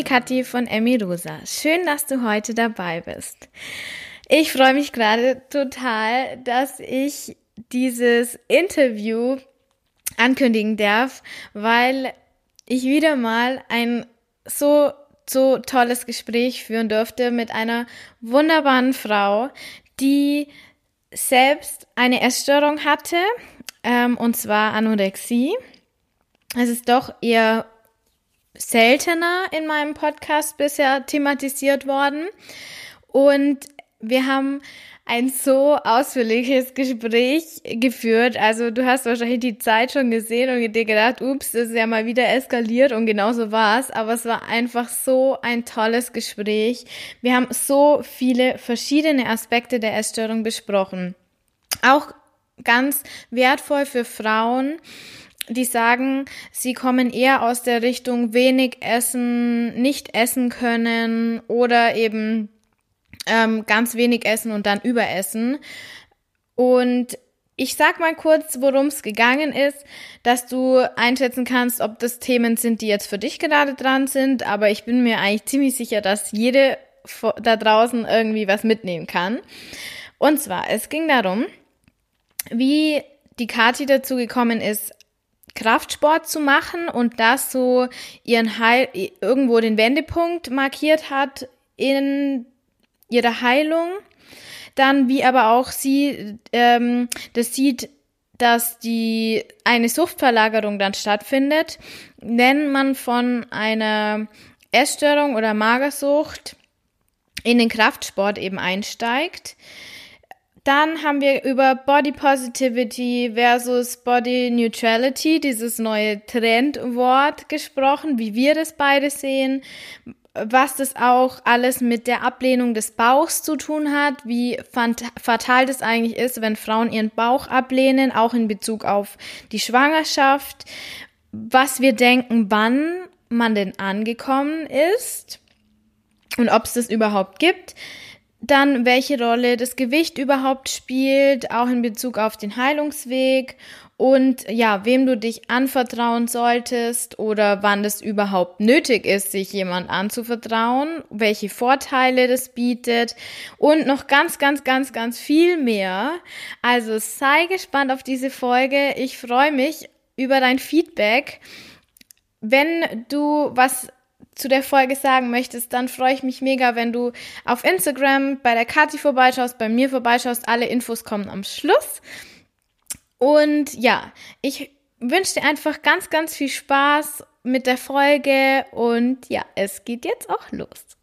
die Kathi von Emmy Rosa. Schön, dass du heute dabei bist. Ich freue mich gerade total, dass ich dieses Interview ankündigen darf, weil ich wieder mal ein so, so tolles Gespräch führen durfte mit einer wunderbaren Frau, die selbst eine Essstörung hatte, ähm, und zwar Anorexie. Es ist doch eher seltener in meinem Podcast bisher thematisiert worden. Und wir haben ein so ausführliches Gespräch geführt. Also du hast wahrscheinlich die Zeit schon gesehen und dir gedacht, ups, das ist ja mal wieder eskaliert und genauso war es. Aber es war einfach so ein tolles Gespräch. Wir haben so viele verschiedene Aspekte der Essstörung besprochen. Auch ganz wertvoll für Frauen, die sagen, sie kommen eher aus der Richtung wenig essen, nicht essen können oder eben ähm, ganz wenig essen und dann überessen. Und ich sag mal kurz, worum es gegangen ist, dass du einschätzen kannst, ob das Themen sind, die jetzt für dich gerade dran sind. Aber ich bin mir eigentlich ziemlich sicher, dass jede da draußen irgendwie was mitnehmen kann. Und zwar, es ging darum, wie die Kati dazu gekommen ist, Kraftsport zu machen und das so ihren Heil irgendwo den Wendepunkt markiert hat in ihrer Heilung. Dann, wie aber auch sie ähm, das sieht, dass die eine Suchtverlagerung dann stattfindet, wenn man von einer Essstörung oder Magersucht in den Kraftsport eben einsteigt. Dann haben wir über Body Positivity versus Body Neutrality, dieses neue Trendwort gesprochen, wie wir das beide sehen, was das auch alles mit der Ablehnung des Bauchs zu tun hat, wie fatal das eigentlich ist, wenn Frauen ihren Bauch ablehnen, auch in Bezug auf die Schwangerschaft, was wir denken, wann man denn angekommen ist und ob es das überhaupt gibt. Dann, welche Rolle das Gewicht überhaupt spielt, auch in Bezug auf den Heilungsweg und ja, wem du dich anvertrauen solltest oder wann es überhaupt nötig ist, sich jemand anzuvertrauen, welche Vorteile das bietet und noch ganz, ganz, ganz, ganz viel mehr. Also sei gespannt auf diese Folge. Ich freue mich über dein Feedback. Wenn du was zu der Folge sagen möchtest, dann freue ich mich mega, wenn du auf Instagram bei der Kati vorbeischaust, bei mir vorbeischaust. Alle Infos kommen am Schluss. Und ja, ich wünsche dir einfach ganz, ganz viel Spaß mit der Folge und ja, es geht jetzt auch los.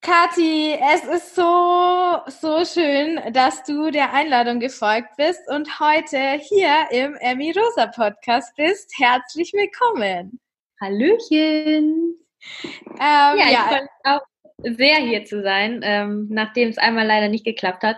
Kathi, es ist so, so schön, dass du der Einladung gefolgt bist und heute hier im Emmy Rosa Podcast bist. Herzlich willkommen. Hallöchen. Ähm, ja, ja, ich freue mich auch sehr hier zu sein, ähm, nachdem es einmal leider nicht geklappt hat.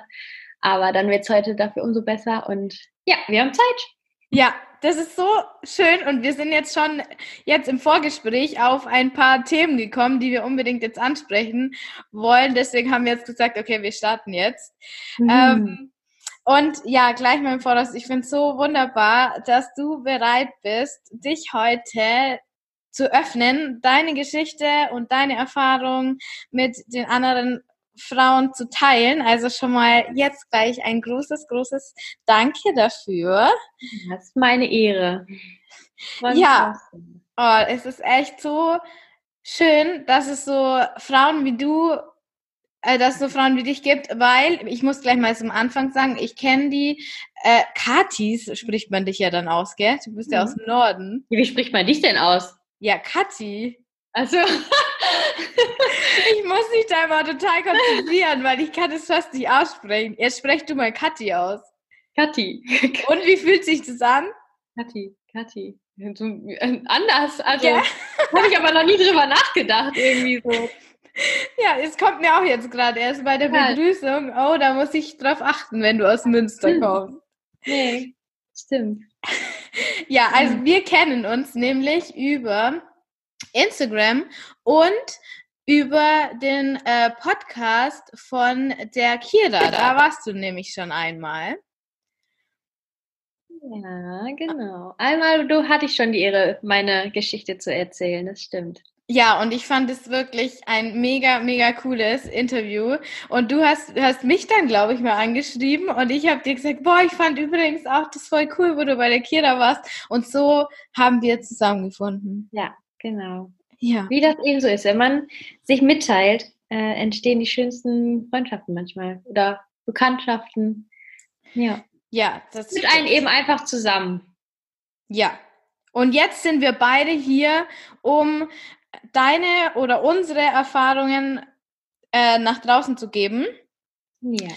Aber dann wird es heute dafür umso besser und ja, wir haben Zeit. Ja, das ist so schön und wir sind jetzt schon jetzt im Vorgespräch auf ein paar Themen gekommen, die wir unbedingt jetzt ansprechen wollen. Deswegen haben wir jetzt gesagt, okay, wir starten jetzt. Mhm. Ähm, und ja, gleich mal im Voraus, ich finde es so wunderbar, dass du bereit bist, dich heute zu öffnen, deine Geschichte und deine Erfahrung mit den anderen Frauen zu teilen. Also schon mal jetzt gleich ein großes, großes Danke dafür. Das ist meine Ehre. ja, oh, es ist echt so schön, dass es so Frauen wie du, äh, dass es so Frauen wie dich gibt, weil ich muss gleich mal zum Anfang sagen, ich kenne die äh, Katis, spricht man dich ja dann aus, gell? Du bist ja, ja aus dem Norden. Wie spricht man dich denn aus? Ja, Kathi. Also, ich muss mich da immer total konzentrieren, weil ich kann es fast nicht aussprechen. Jetzt sprech du mal Kathi aus. Kathi. Und wie fühlt sich das an? Kathi, Kathi. So, äh, anders, also ja. habe ich aber noch nie drüber nachgedacht, irgendwie so. Ja, es kommt mir auch jetzt gerade erst bei der Begrüßung. Oh, da muss ich drauf achten, wenn du aus Münster kommst. Nee, stimmt. Ja, also wir kennen uns nämlich über Instagram und über den äh, Podcast von der Kira. Da warst du nämlich schon einmal. Ja, genau. Einmal du hatte ich schon die Ehre, meine Geschichte zu erzählen, das stimmt. Ja, und ich fand es wirklich ein mega, mega cooles Interview. Und du hast, hast mich dann, glaube ich, mal angeschrieben und ich habe dir gesagt, boah, ich fand übrigens auch das voll cool, wo du bei der Kira warst. Und so haben wir zusammengefunden. Ja, genau. Ja. Wie das eben so ist, wenn man sich mitteilt, äh, entstehen die schönsten Freundschaften manchmal oder Bekanntschaften. Ja. Ja, das mit einen eben einfach zusammen. Ja. Und jetzt sind wir beide hier, um deine oder unsere Erfahrungen äh, nach draußen zu geben. Ja.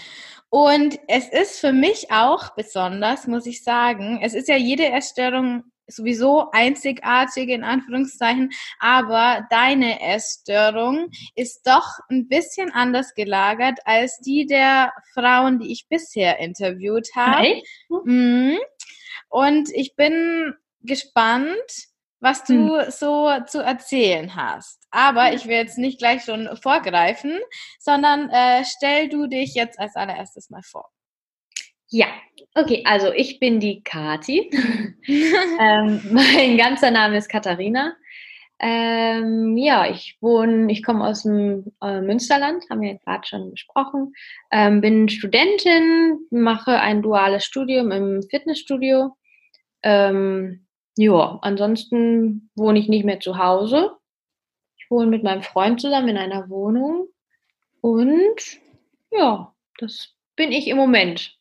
Und es ist für mich auch besonders, muss ich sagen, es ist ja jede Essstörung sowieso einzigartig in Anführungszeichen, aber deine Essstörung ist doch ein bisschen anders gelagert als die der Frauen, die ich bisher interviewt habe. Mhm. Und ich bin gespannt, was du hm. so zu erzählen hast. Aber ich will jetzt nicht gleich schon vorgreifen, sondern äh, stell du dich jetzt als allererstes mal vor. Ja, okay, also ich bin die Kati. ähm, mein ganzer Name ist Katharina. Ähm, ja, ich wohne, ich komme aus dem äh, Münsterland, haben wir gerade schon besprochen. Ähm, bin Studentin, mache ein duales Studium im Fitnessstudio. Ähm, ja, ansonsten wohne ich nicht mehr zu Hause. Ich wohne mit meinem Freund zusammen in einer Wohnung. Und ja, das bin ich im Moment.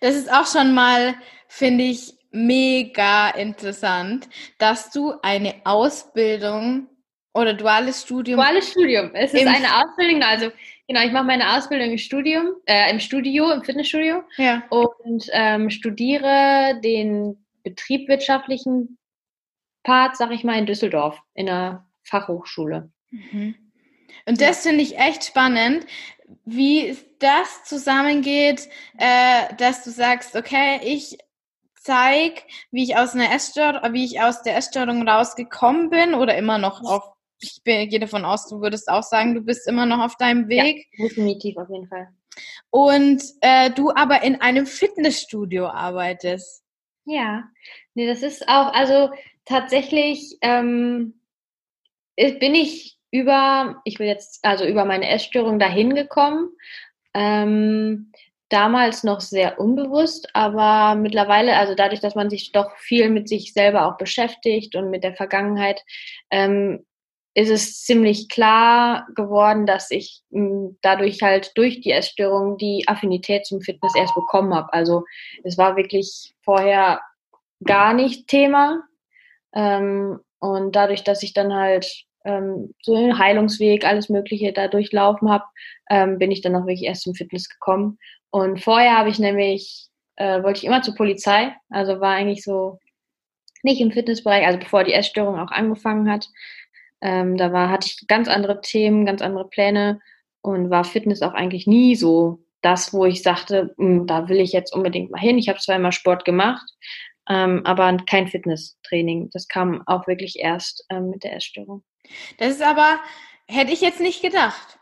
Das ist auch schon mal, finde ich, mega interessant, dass du eine Ausbildung oder duales Studium. Duales Studium. Es ist eine Ausbildung, also genau, ich mache meine Ausbildung im Studium, äh, im Studio, im Fitnessstudio. Ja. Und ähm, studiere den betriebswirtschaftlichen Part, sag ich mal, in Düsseldorf, in der Fachhochschule. Mhm. Und das ja. finde ich echt spannend, wie das zusammengeht, äh, dass du sagst, okay, ich zeige, wie ich aus einer Essstörung, wie ich aus der Essstörung rausgekommen bin oder immer noch auf, ich gehe davon aus, du würdest auch sagen, du bist immer noch auf deinem Weg. Ja, definitiv, auf jeden Fall. Und äh, du aber in einem Fitnessstudio arbeitest. Ja, nee, das ist auch, also tatsächlich ähm, bin ich über, ich will jetzt, also über meine Essstörung dahin gekommen. Ähm, damals noch sehr unbewusst, aber mittlerweile, also dadurch, dass man sich doch viel mit sich selber auch beschäftigt und mit der Vergangenheit, ähm, ist es ziemlich klar geworden, dass ich hm, dadurch halt durch die Essstörung die Affinität zum Fitness erst bekommen habe. Also es war wirklich vorher gar nicht Thema. Ähm, und dadurch, dass ich dann halt ähm, so einen Heilungsweg, alles Mögliche da durchlaufen habe, ähm, bin ich dann auch wirklich erst zum Fitness gekommen. Und vorher habe ich nämlich, äh, wollte ich immer zur Polizei, also war eigentlich so nicht im Fitnessbereich, also bevor die Essstörung auch angefangen hat. Ähm, da war, hatte ich ganz andere Themen, ganz andere Pläne und war Fitness auch eigentlich nie so das, wo ich sagte, hm, da will ich jetzt unbedingt mal hin. Ich habe zwar immer Sport gemacht, ähm, aber kein Fitnesstraining. Das kam auch wirklich erst ähm, mit der Essstörung. Das ist aber, hätte ich jetzt nicht gedacht.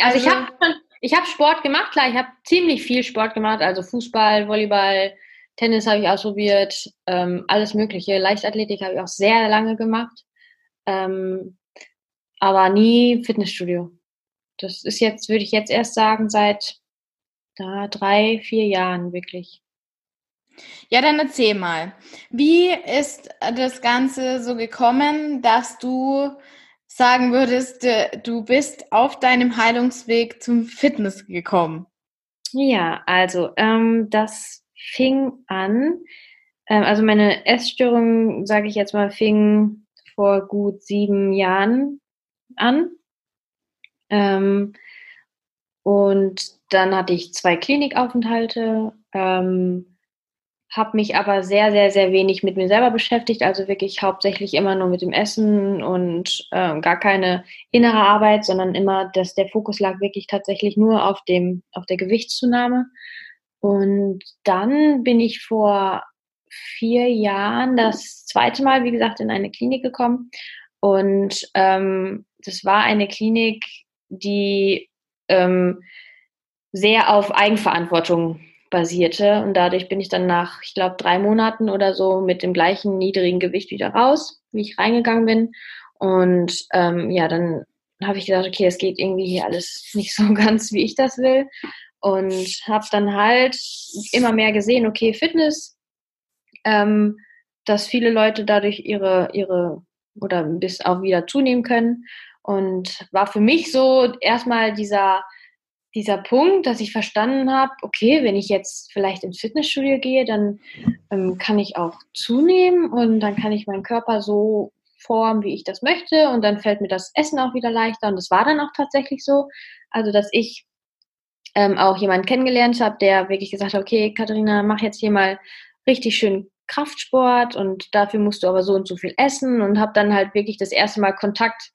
Also, also ich habe ich hab Sport gemacht, klar, ich habe ziemlich viel Sport gemacht, also Fußball, Volleyball, Tennis habe ich ausprobiert, ähm, alles Mögliche. Leichtathletik habe ich auch sehr lange gemacht. Ähm, aber nie Fitnessstudio. Das ist jetzt, würde ich jetzt erst sagen, seit da drei, vier Jahren wirklich. Ja, dann erzähl mal. Wie ist das Ganze so gekommen, dass du sagen würdest, du bist auf deinem Heilungsweg zum Fitness gekommen? Ja, also ähm, das fing an, ähm, also meine Essstörung, sage ich jetzt mal, fing vor gut sieben Jahren an. Ähm, und dann hatte ich zwei Klinikaufenthalte, ähm, habe mich aber sehr, sehr, sehr wenig mit mir selber beschäftigt, also wirklich hauptsächlich immer nur mit dem Essen und äh, gar keine innere Arbeit, sondern immer, dass der Fokus lag wirklich tatsächlich nur auf dem, auf der Gewichtszunahme. Und dann bin ich vor vier Jahren das zweite Mal, wie gesagt, in eine Klinik gekommen. Und ähm, das war eine Klinik, die ähm, sehr auf Eigenverantwortung basierte. Und dadurch bin ich dann nach, ich glaube, drei Monaten oder so mit dem gleichen niedrigen Gewicht wieder raus, wie ich reingegangen bin. Und ähm, ja, dann habe ich gedacht, okay, es geht irgendwie hier alles nicht so ganz, wie ich das will. Und habe dann halt immer mehr gesehen, okay, Fitness, ähm, dass viele Leute dadurch ihre, ihre oder bis auch wieder zunehmen können. Und war für mich so erstmal dieser, dieser Punkt, dass ich verstanden habe, okay, wenn ich jetzt vielleicht ins Fitnessstudio gehe, dann ähm, kann ich auch zunehmen und dann kann ich meinen Körper so formen, wie ich das möchte und dann fällt mir das Essen auch wieder leichter und das war dann auch tatsächlich so. Also, dass ich ähm, auch jemanden kennengelernt habe, der wirklich gesagt hat, okay, Katharina, mach jetzt hier mal richtig schön Kraftsport und dafür musst du aber so und so viel essen und habe dann halt wirklich das erste Mal Kontakt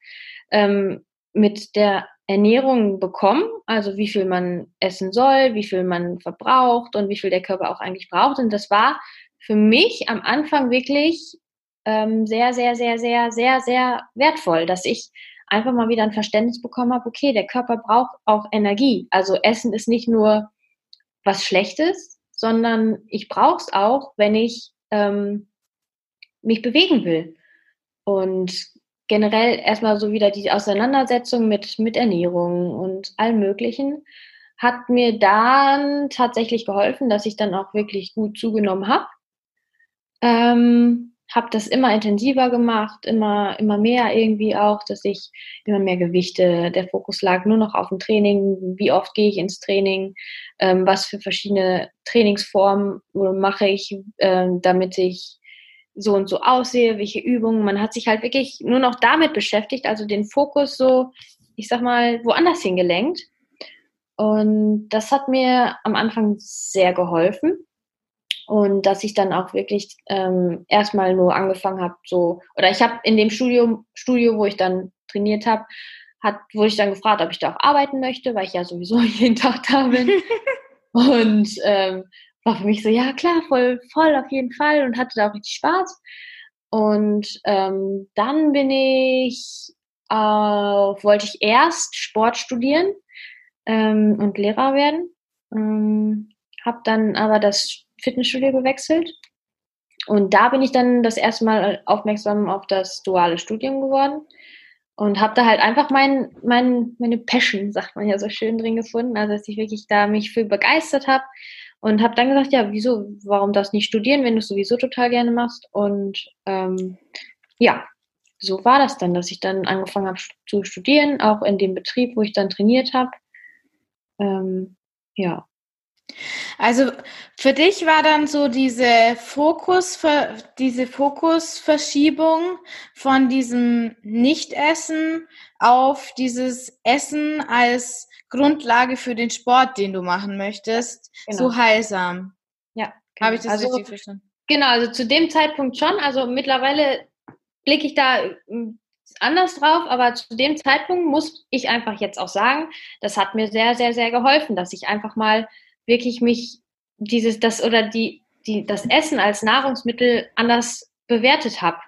ähm, mit der Ernährung bekommen, also wie viel man essen soll, wie viel man verbraucht und wie viel der Körper auch eigentlich braucht. Und das war für mich am Anfang wirklich ähm, sehr, sehr, sehr, sehr, sehr, sehr wertvoll, dass ich einfach mal wieder ein Verständnis bekommen habe, okay, der Körper braucht auch Energie. Also Essen ist nicht nur was Schlechtes, sondern ich brauche es auch, wenn ich ähm, mich bewegen will. Und generell erstmal so wieder die Auseinandersetzung mit, mit Ernährung und allem Möglichen hat mir dann tatsächlich geholfen, dass ich dann auch wirklich gut zugenommen habe. Ähm, habe das immer intensiver gemacht, immer, immer mehr irgendwie auch, dass ich immer mehr Gewichte, der Fokus lag nur noch auf dem Training, wie oft gehe ich ins Training, ähm, was für verschiedene Trainingsformen mache ich, ähm, damit ich so und so aussehe, welche Übungen. Man hat sich halt wirklich nur noch damit beschäftigt, also den Fokus so, ich sag mal, woanders hingelenkt. Und das hat mir am Anfang sehr geholfen. Und dass ich dann auch wirklich ähm, erstmal nur angefangen habe, so, oder ich habe in dem Studio, Studio, wo ich dann trainiert habe, hat, wurde ich dann gefragt, ob ich da auch arbeiten möchte, weil ich ja sowieso jeden Tag da bin. und ähm, war für mich so, ja klar, voll, voll auf jeden Fall und hatte da auch richtig Spaß. Und ähm, dann bin ich, äh, wollte ich erst Sport studieren ähm, und Lehrer werden. Ähm, habe dann aber das Fitnessstudio gewechselt. Und da bin ich dann das erste Mal aufmerksam auf das duale Studium geworden und habe da halt einfach mein, mein, meine Passion, sagt man ja so schön drin gefunden, also dass ich wirklich da mich für begeistert habe und habe dann gesagt, ja, wieso, warum das nicht studieren, wenn du es sowieso total gerne machst? Und ähm, ja, so war das dann, dass ich dann angefangen habe zu studieren, auch in dem Betrieb, wo ich dann trainiert habe. Ähm, ja. Also für dich war dann so diese Fokus, diese Fokusverschiebung von diesem Nichtessen auf dieses Essen als Grundlage für den Sport, den du machen möchtest, genau. so heilsam. Ja. Genau. Habe ich das also, richtig verstanden? Genau, also zu dem Zeitpunkt schon. Also mittlerweile blicke ich da hm, anders drauf, aber zu dem Zeitpunkt muss ich einfach jetzt auch sagen, das hat mir sehr, sehr, sehr geholfen, dass ich einfach mal wirklich mich dieses, das oder die, die, das Essen als Nahrungsmittel anders bewertet habe.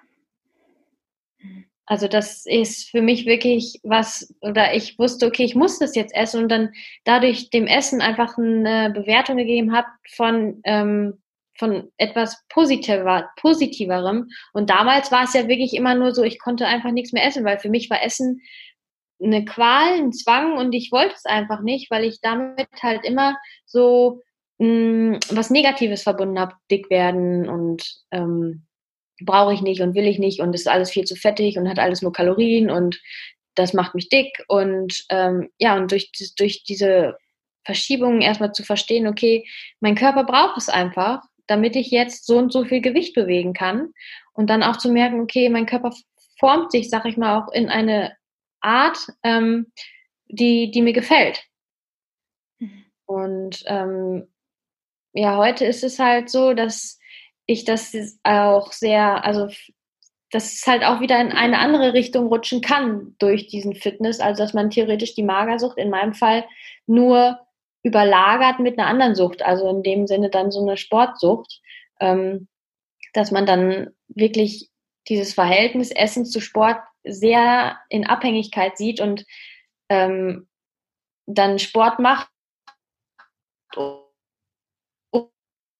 Also das ist für mich wirklich was, oder ich wusste, okay, ich muss das jetzt essen und dann dadurch dem Essen einfach eine Bewertung gegeben habe von, ähm, von etwas positiver, positiverem. Und damals war es ja wirklich immer nur so, ich konnte einfach nichts mehr essen, weil für mich war Essen eine Qual, ein Zwang und ich wollte es einfach nicht, weil ich damit halt immer so mh, mm, was Negatives verbunden habe, dick werden und ähm, brauche ich nicht und will ich nicht und ist alles viel zu fettig und hat alles nur Kalorien und das macht mich dick und ähm, ja und durch, durch diese Verschiebungen erstmal zu verstehen, okay, mein Körper braucht es einfach, damit ich jetzt so und so viel Gewicht bewegen kann und dann auch zu merken, okay, mein Körper formt sich, sag ich mal, auch in eine Art, ähm, die, die mir gefällt. Mhm. Und ähm, ja, heute ist es halt so, dass ich das auch sehr, also dass es halt auch wieder in eine andere Richtung rutschen kann durch diesen Fitness, also dass man theoretisch die Magersucht in meinem Fall nur überlagert mit einer anderen Sucht, also in dem Sinne dann so eine Sportsucht, ähm, dass man dann wirklich dieses Verhältnis Essen zu Sport sehr in Abhängigkeit sieht und ähm, dann Sport macht,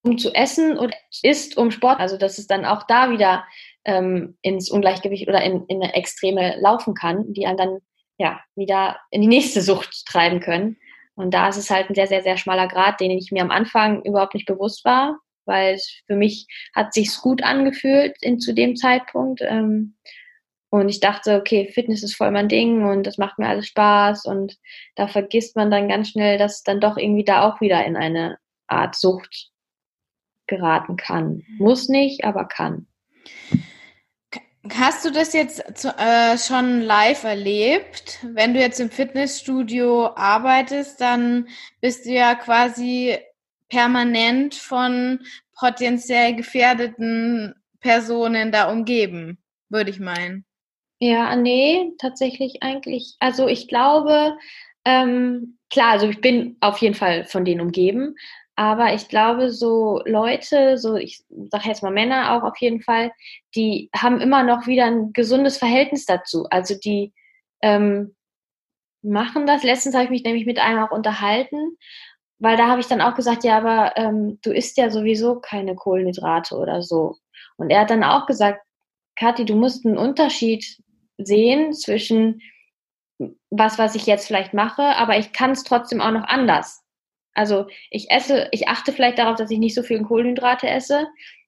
um zu essen oder isst um Sport. Also dass es dann auch da wieder ähm, ins Ungleichgewicht oder in, in eine Extreme laufen kann, die einen dann ja wieder in die nächste Sucht treiben können. Und da ist es halt ein sehr, sehr, sehr schmaler Grad, den ich mir am Anfang überhaupt nicht bewusst war, weil für mich hat sich's gut angefühlt in, zu dem Zeitpunkt. Ähm, und ich dachte, okay, Fitness ist voll mein Ding und das macht mir alles Spaß. Und da vergisst man dann ganz schnell, dass dann doch irgendwie da auch wieder in eine Art Sucht geraten kann. Muss nicht, aber kann. Hast du das jetzt äh, schon live erlebt? Wenn du jetzt im Fitnessstudio arbeitest, dann bist du ja quasi permanent von potenziell gefährdeten Personen da umgeben, würde ich meinen. Ja, nee, tatsächlich eigentlich. Also ich glaube, ähm, klar, also ich bin auf jeden Fall von denen umgeben, aber ich glaube, so Leute, so ich sage jetzt mal Männer auch auf jeden Fall, die haben immer noch wieder ein gesundes Verhältnis dazu. Also die ähm, machen das. Letztens habe ich mich nämlich mit einem auch unterhalten, weil da habe ich dann auch gesagt, ja, aber ähm, du isst ja sowieso keine Kohlenhydrate oder so. Und er hat dann auch gesagt, Kathi, du musst einen Unterschied sehen zwischen was, was ich jetzt vielleicht mache, aber ich kann es trotzdem auch noch anders. Also ich esse, ich achte vielleicht darauf, dass ich nicht so viel Kohlenhydrate esse,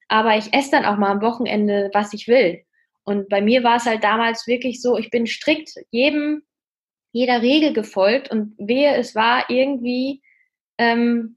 aber ich esse dann auch mal am Wochenende, was ich will. Und bei mir war es halt damals wirklich so, ich bin strikt jedem, jeder Regel gefolgt und wehe, es war irgendwie ähm,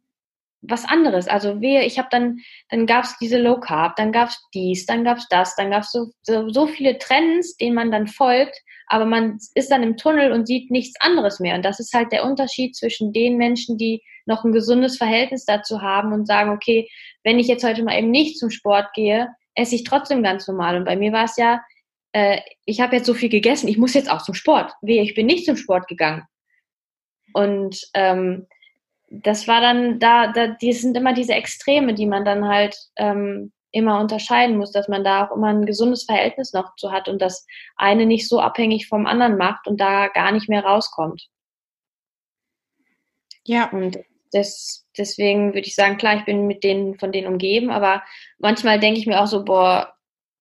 was anderes. Also wehe, ich habe dann, dann gab es diese Low Carb, dann gab es dies, dann gab es das, dann gab es so, so, so viele Trends, denen man dann folgt, aber man ist dann im Tunnel und sieht nichts anderes mehr. Und das ist halt der Unterschied zwischen den Menschen, die noch ein gesundes Verhältnis dazu haben und sagen, okay, wenn ich jetzt heute mal eben nicht zum Sport gehe, esse ich trotzdem ganz normal. Und bei mir war es ja, äh, ich habe jetzt so viel gegessen, ich muss jetzt auch zum Sport. Wehe, ich bin nicht zum Sport gegangen. Und ähm, das war dann da, da, die sind immer diese Extreme, die man dann halt ähm, immer unterscheiden muss, dass man da auch immer ein gesundes Verhältnis noch zu hat und das eine nicht so abhängig vom anderen macht und da gar nicht mehr rauskommt. Ja. Und das, deswegen würde ich sagen, klar, ich bin mit denen, von denen umgeben, aber manchmal denke ich mir auch so, boah,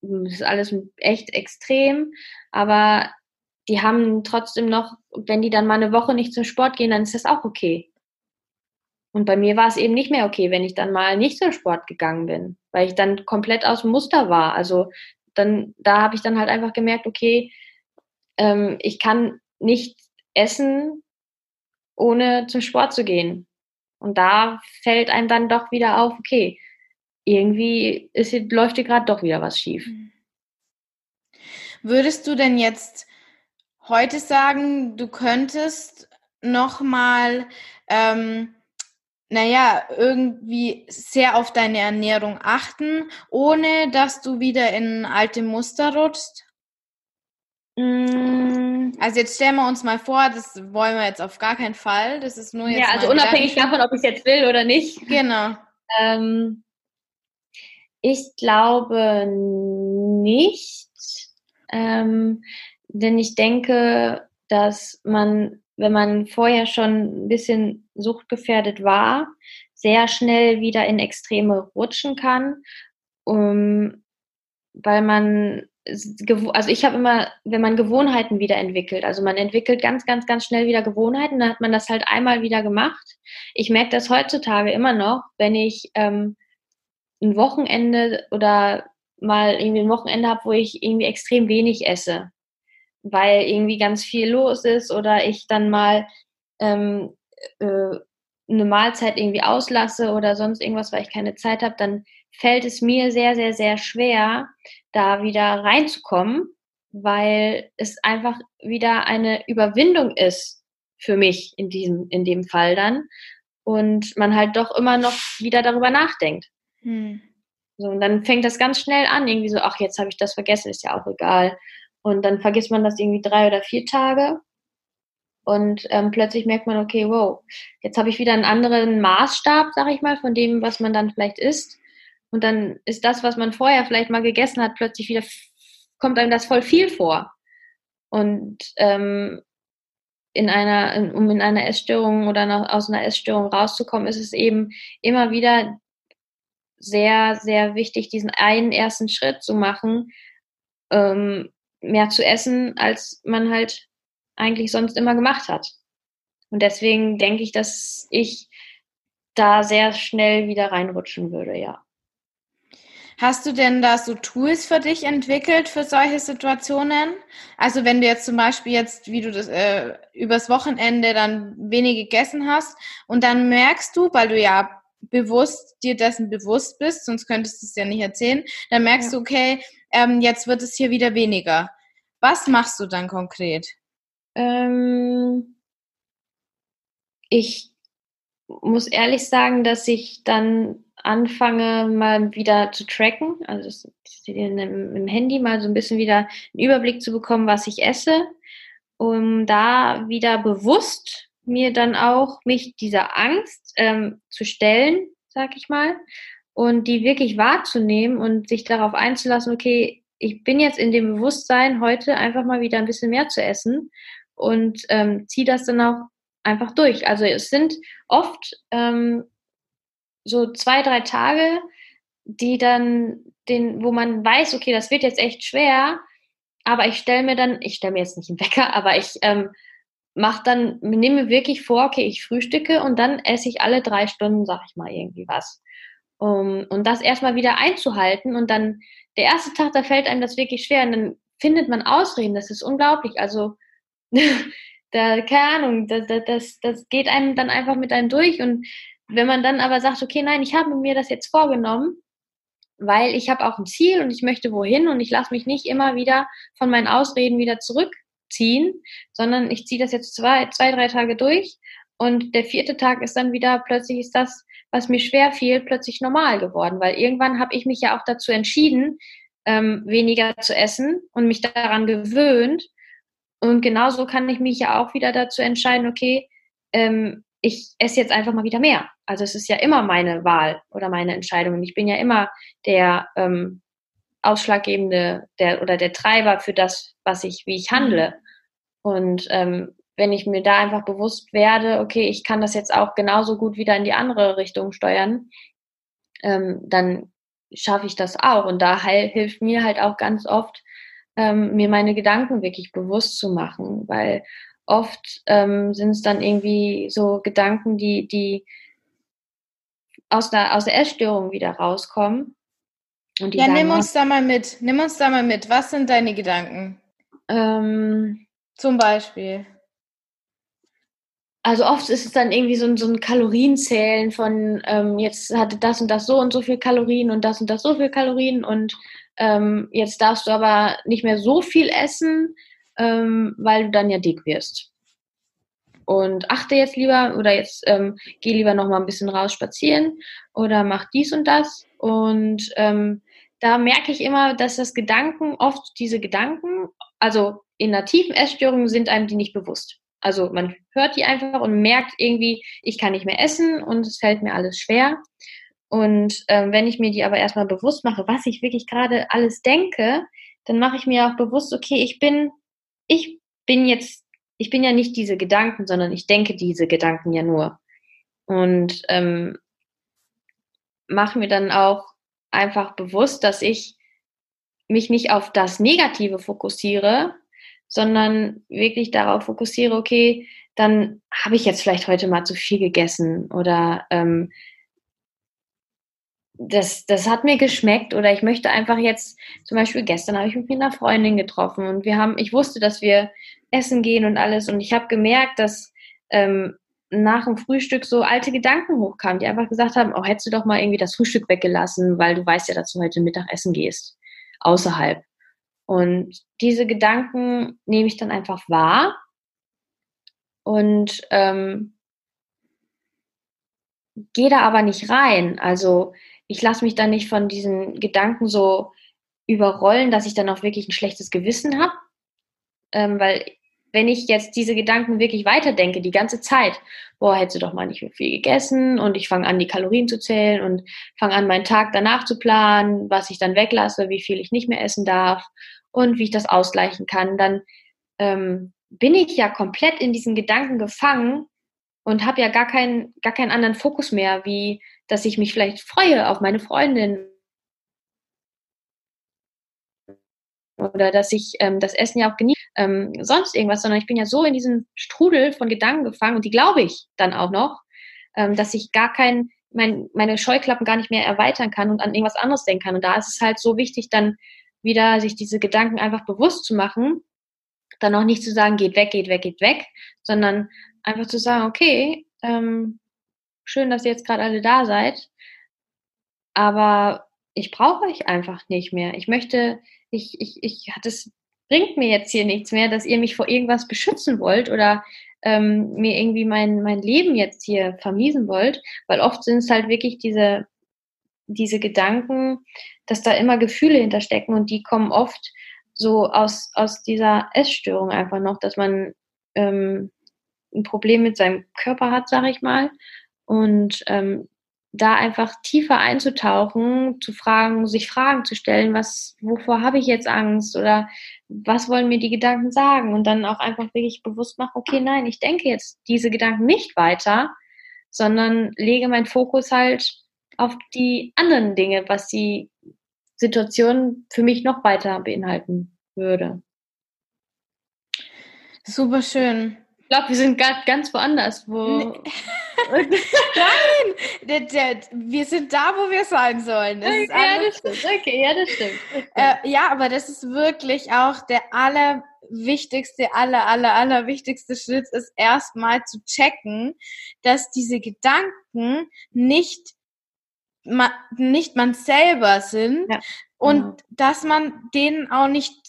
das ist alles echt extrem, aber die haben trotzdem noch, wenn die dann mal eine Woche nicht zum Sport gehen, dann ist das auch okay. Und bei mir war es eben nicht mehr okay, wenn ich dann mal nicht zum Sport gegangen bin, weil ich dann komplett aus dem Muster war. Also dann, da habe ich dann halt einfach gemerkt, okay, ähm, ich kann nicht essen, ohne zum Sport zu gehen. Und da fällt einem dann doch wieder auf, okay, irgendwie ist, läuft dir gerade doch wieder was schief. Mhm. Würdest du denn jetzt heute sagen, du könntest nochmal ähm, naja, irgendwie sehr auf deine Ernährung achten, ohne dass du wieder in alte Muster rutschst? Mm. Also jetzt stellen wir uns mal vor, das wollen wir jetzt auf gar keinen Fall. Das ist nur jetzt. Ja, also unabhängig davon, ob ich es jetzt will oder nicht. Genau. Ähm, ich glaube nicht, ähm, denn ich denke, dass man wenn man vorher schon ein bisschen suchtgefährdet war, sehr schnell wieder in Extreme rutschen kann, um, weil man, also ich habe immer, wenn man Gewohnheiten wieder entwickelt, also man entwickelt ganz, ganz, ganz schnell wieder Gewohnheiten, dann hat man das halt einmal wieder gemacht. Ich merke das heutzutage immer noch, wenn ich ähm, ein Wochenende oder mal irgendwie ein Wochenende habe, wo ich irgendwie extrem wenig esse weil irgendwie ganz viel los ist oder ich dann mal ähm, äh, eine Mahlzeit irgendwie auslasse oder sonst irgendwas, weil ich keine Zeit habe, dann fällt es mir sehr, sehr, sehr schwer, da wieder reinzukommen, weil es einfach wieder eine Überwindung ist für mich in diesem, in dem Fall dann und man halt doch immer noch wieder darüber nachdenkt. Hm. So, und dann fängt das ganz schnell an, irgendwie so, ach, jetzt habe ich das vergessen, ist ja auch egal. Und dann vergisst man das irgendwie drei oder vier Tage. Und ähm, plötzlich merkt man, okay, wow, jetzt habe ich wieder einen anderen Maßstab, sag ich mal, von dem, was man dann vielleicht isst. Und dann ist das, was man vorher vielleicht mal gegessen hat, plötzlich wieder, kommt einem das voll viel vor. Und ähm, in einer, in, um in einer Essstörung oder aus einer Essstörung rauszukommen, ist es eben immer wieder sehr, sehr wichtig, diesen einen ersten Schritt zu machen, ähm, mehr zu essen, als man halt eigentlich sonst immer gemacht hat. Und deswegen denke ich, dass ich da sehr schnell wieder reinrutschen würde, ja. Hast du denn da so Tools für dich entwickelt für solche Situationen? Also wenn du jetzt zum Beispiel jetzt, wie du das äh, übers Wochenende dann wenig gegessen hast und dann merkst du, weil du ja bewusst dir dessen bewusst bist, sonst könntest du es ja nicht erzählen, dann merkst ja. du, okay, ähm, jetzt wird es hier wieder weniger. Was machst du dann konkret? Ähm, ich muss ehrlich sagen, dass ich dann anfange, mal wieder zu tracken, also im Handy mal so ein bisschen wieder einen Überblick zu bekommen, was ich esse, um da wieder bewusst mir dann auch mich dieser Angst ähm, zu stellen, sag ich mal, und die wirklich wahrzunehmen und sich darauf einzulassen, okay, ich bin jetzt in dem Bewusstsein, heute einfach mal wieder ein bisschen mehr zu essen und ähm, ziehe das dann auch einfach durch. Also es sind oft ähm, so zwei, drei Tage, die dann den, wo man weiß, okay, das wird jetzt echt schwer, aber ich stelle mir dann, ich stelle mir jetzt nicht einen Wecker, aber ich ähm, mache dann, nehme wirklich vor, okay, ich frühstücke und dann esse ich alle drei Stunden, sag ich mal, irgendwie was. Um, und das erstmal wieder einzuhalten. Und dann der erste Tag, da fällt einem das wirklich schwer. Und dann findet man Ausreden, das ist unglaublich. Also da, keine Ahnung, das, das, das geht einem dann einfach mit einem durch. Und wenn man dann aber sagt, okay, nein, ich habe mir das jetzt vorgenommen, weil ich habe auch ein Ziel und ich möchte wohin und ich lasse mich nicht immer wieder von meinen Ausreden wieder zurückziehen, sondern ich ziehe das jetzt zwei, zwei, drei Tage durch. Und der vierte Tag ist dann wieder, plötzlich ist das, was mir schwer fiel, plötzlich normal geworden, weil irgendwann habe ich mich ja auch dazu entschieden, ähm, weniger zu essen und mich daran gewöhnt. Und genauso kann ich mich ja auch wieder dazu entscheiden, okay, ähm, ich esse jetzt einfach mal wieder mehr. Also es ist ja immer meine Wahl oder meine Entscheidung. Und ich bin ja immer der ähm, ausschlaggebende der, oder der Treiber für das, was ich, wie ich handle. Und ähm, wenn ich mir da einfach bewusst werde, okay, ich kann das jetzt auch genauso gut wieder in die andere Richtung steuern, ähm, dann schaffe ich das auch. Und da hilft mir halt auch ganz oft, ähm, mir meine Gedanken wirklich bewusst zu machen, weil oft ähm, sind es dann irgendwie so Gedanken, die, die aus der, aus der Essstörung wieder rauskommen. Und die ja, nimm uns da mal mit. Nimm uns da mal mit. Was sind deine Gedanken? Ähm, Zum Beispiel. Also oft ist es dann irgendwie so ein, so ein Kalorienzählen von ähm, jetzt hatte das und das so und so viel Kalorien und das und das so viel Kalorien und ähm, jetzt darfst du aber nicht mehr so viel essen, ähm, weil du dann ja dick wirst. Und achte jetzt lieber oder jetzt ähm, geh lieber noch mal ein bisschen raus spazieren oder mach dies und das. Und ähm, da merke ich immer, dass das Gedanken, oft diese Gedanken, also in einer tiefen Essstörung sind einem die nicht bewusst. Also man hört die einfach und merkt irgendwie, ich kann nicht mehr essen und es fällt mir alles schwer. Und ähm, wenn ich mir die aber erstmal bewusst mache, was ich wirklich gerade alles denke, dann mache ich mir auch bewusst, okay, ich bin ich bin jetzt, ich bin ja nicht diese Gedanken, sondern ich denke diese Gedanken ja nur. Und ähm, mache mir dann auch einfach bewusst, dass ich mich nicht auf das Negative fokussiere, sondern wirklich darauf fokussiere, okay, dann habe ich jetzt vielleicht heute mal zu viel gegessen oder ähm, das, das hat mir geschmeckt oder ich möchte einfach jetzt, zum Beispiel gestern habe ich mich mit einer Freundin getroffen und wir haben, ich wusste, dass wir essen gehen und alles und ich habe gemerkt, dass ähm, nach dem Frühstück so alte Gedanken hochkamen, die einfach gesagt haben, oh, hättest du doch mal irgendwie das Frühstück weggelassen, weil du weißt ja, dass du heute Mittag essen gehst, außerhalb. Und diese Gedanken nehme ich dann einfach wahr und ähm, gehe da aber nicht rein. Also ich lasse mich dann nicht von diesen Gedanken so überrollen, dass ich dann auch wirklich ein schlechtes Gewissen habe. Ähm, weil wenn ich jetzt diese Gedanken wirklich weiterdenke, die ganze Zeit, boah, hättest du doch mal nicht mehr viel gegessen und ich fange an, die Kalorien zu zählen und fange an, meinen Tag danach zu planen, was ich dann weglasse, wie viel ich nicht mehr essen darf und wie ich das ausgleichen kann, dann ähm, bin ich ja komplett in diesen Gedanken gefangen und habe ja gar keinen, gar keinen anderen Fokus mehr, wie dass ich mich vielleicht freue auf meine Freundin oder dass ich ähm, das Essen ja auch genieße, ähm, sonst irgendwas, sondern ich bin ja so in diesem Strudel von Gedanken gefangen und die glaube ich dann auch noch, ähm, dass ich gar kein, mein, meine Scheuklappen gar nicht mehr erweitern kann und an irgendwas anderes denken kann. Und da ist es halt so wichtig, dann wieder sich diese Gedanken einfach bewusst zu machen, dann auch nicht zu sagen, geht weg, geht weg, geht weg, sondern einfach zu sagen, okay, ähm, schön, dass ihr jetzt gerade alle da seid, aber ich brauche euch einfach nicht mehr. Ich möchte, ich, ich, ich, das bringt mir jetzt hier nichts mehr, dass ihr mich vor irgendwas beschützen wollt oder ähm, mir irgendwie mein, mein Leben jetzt hier vermiesen wollt, weil oft sind es halt wirklich diese, diese Gedanken, dass da immer Gefühle hinterstecken und die kommen oft so aus, aus dieser Essstörung einfach noch, dass man ähm, ein Problem mit seinem Körper hat, sag ich mal, und ähm, da einfach tiefer einzutauchen, zu fragen, sich Fragen zu stellen, was, wovor habe ich jetzt Angst oder was wollen mir die Gedanken sagen? Und dann auch einfach wirklich bewusst machen, okay, nein, ich denke jetzt diese Gedanken nicht weiter, sondern lege meinen Fokus halt auf die anderen Dinge, was die Situation für mich noch weiter beinhalten würde. Super schön. Ich glaube, wir sind gerade ganz woanders. Wo nee. Nein, wir sind da, wo wir sein sollen. Das okay, ja, das stimmt. Okay, ja, das stimmt. Äh, ja, aber das ist wirklich auch der allerwichtigste, aller, aller, allerwichtigste Schritt, ist erstmal zu checken, dass diese Gedanken nicht, ma, nicht man selber sind ja, und genau. dass man denen auch nicht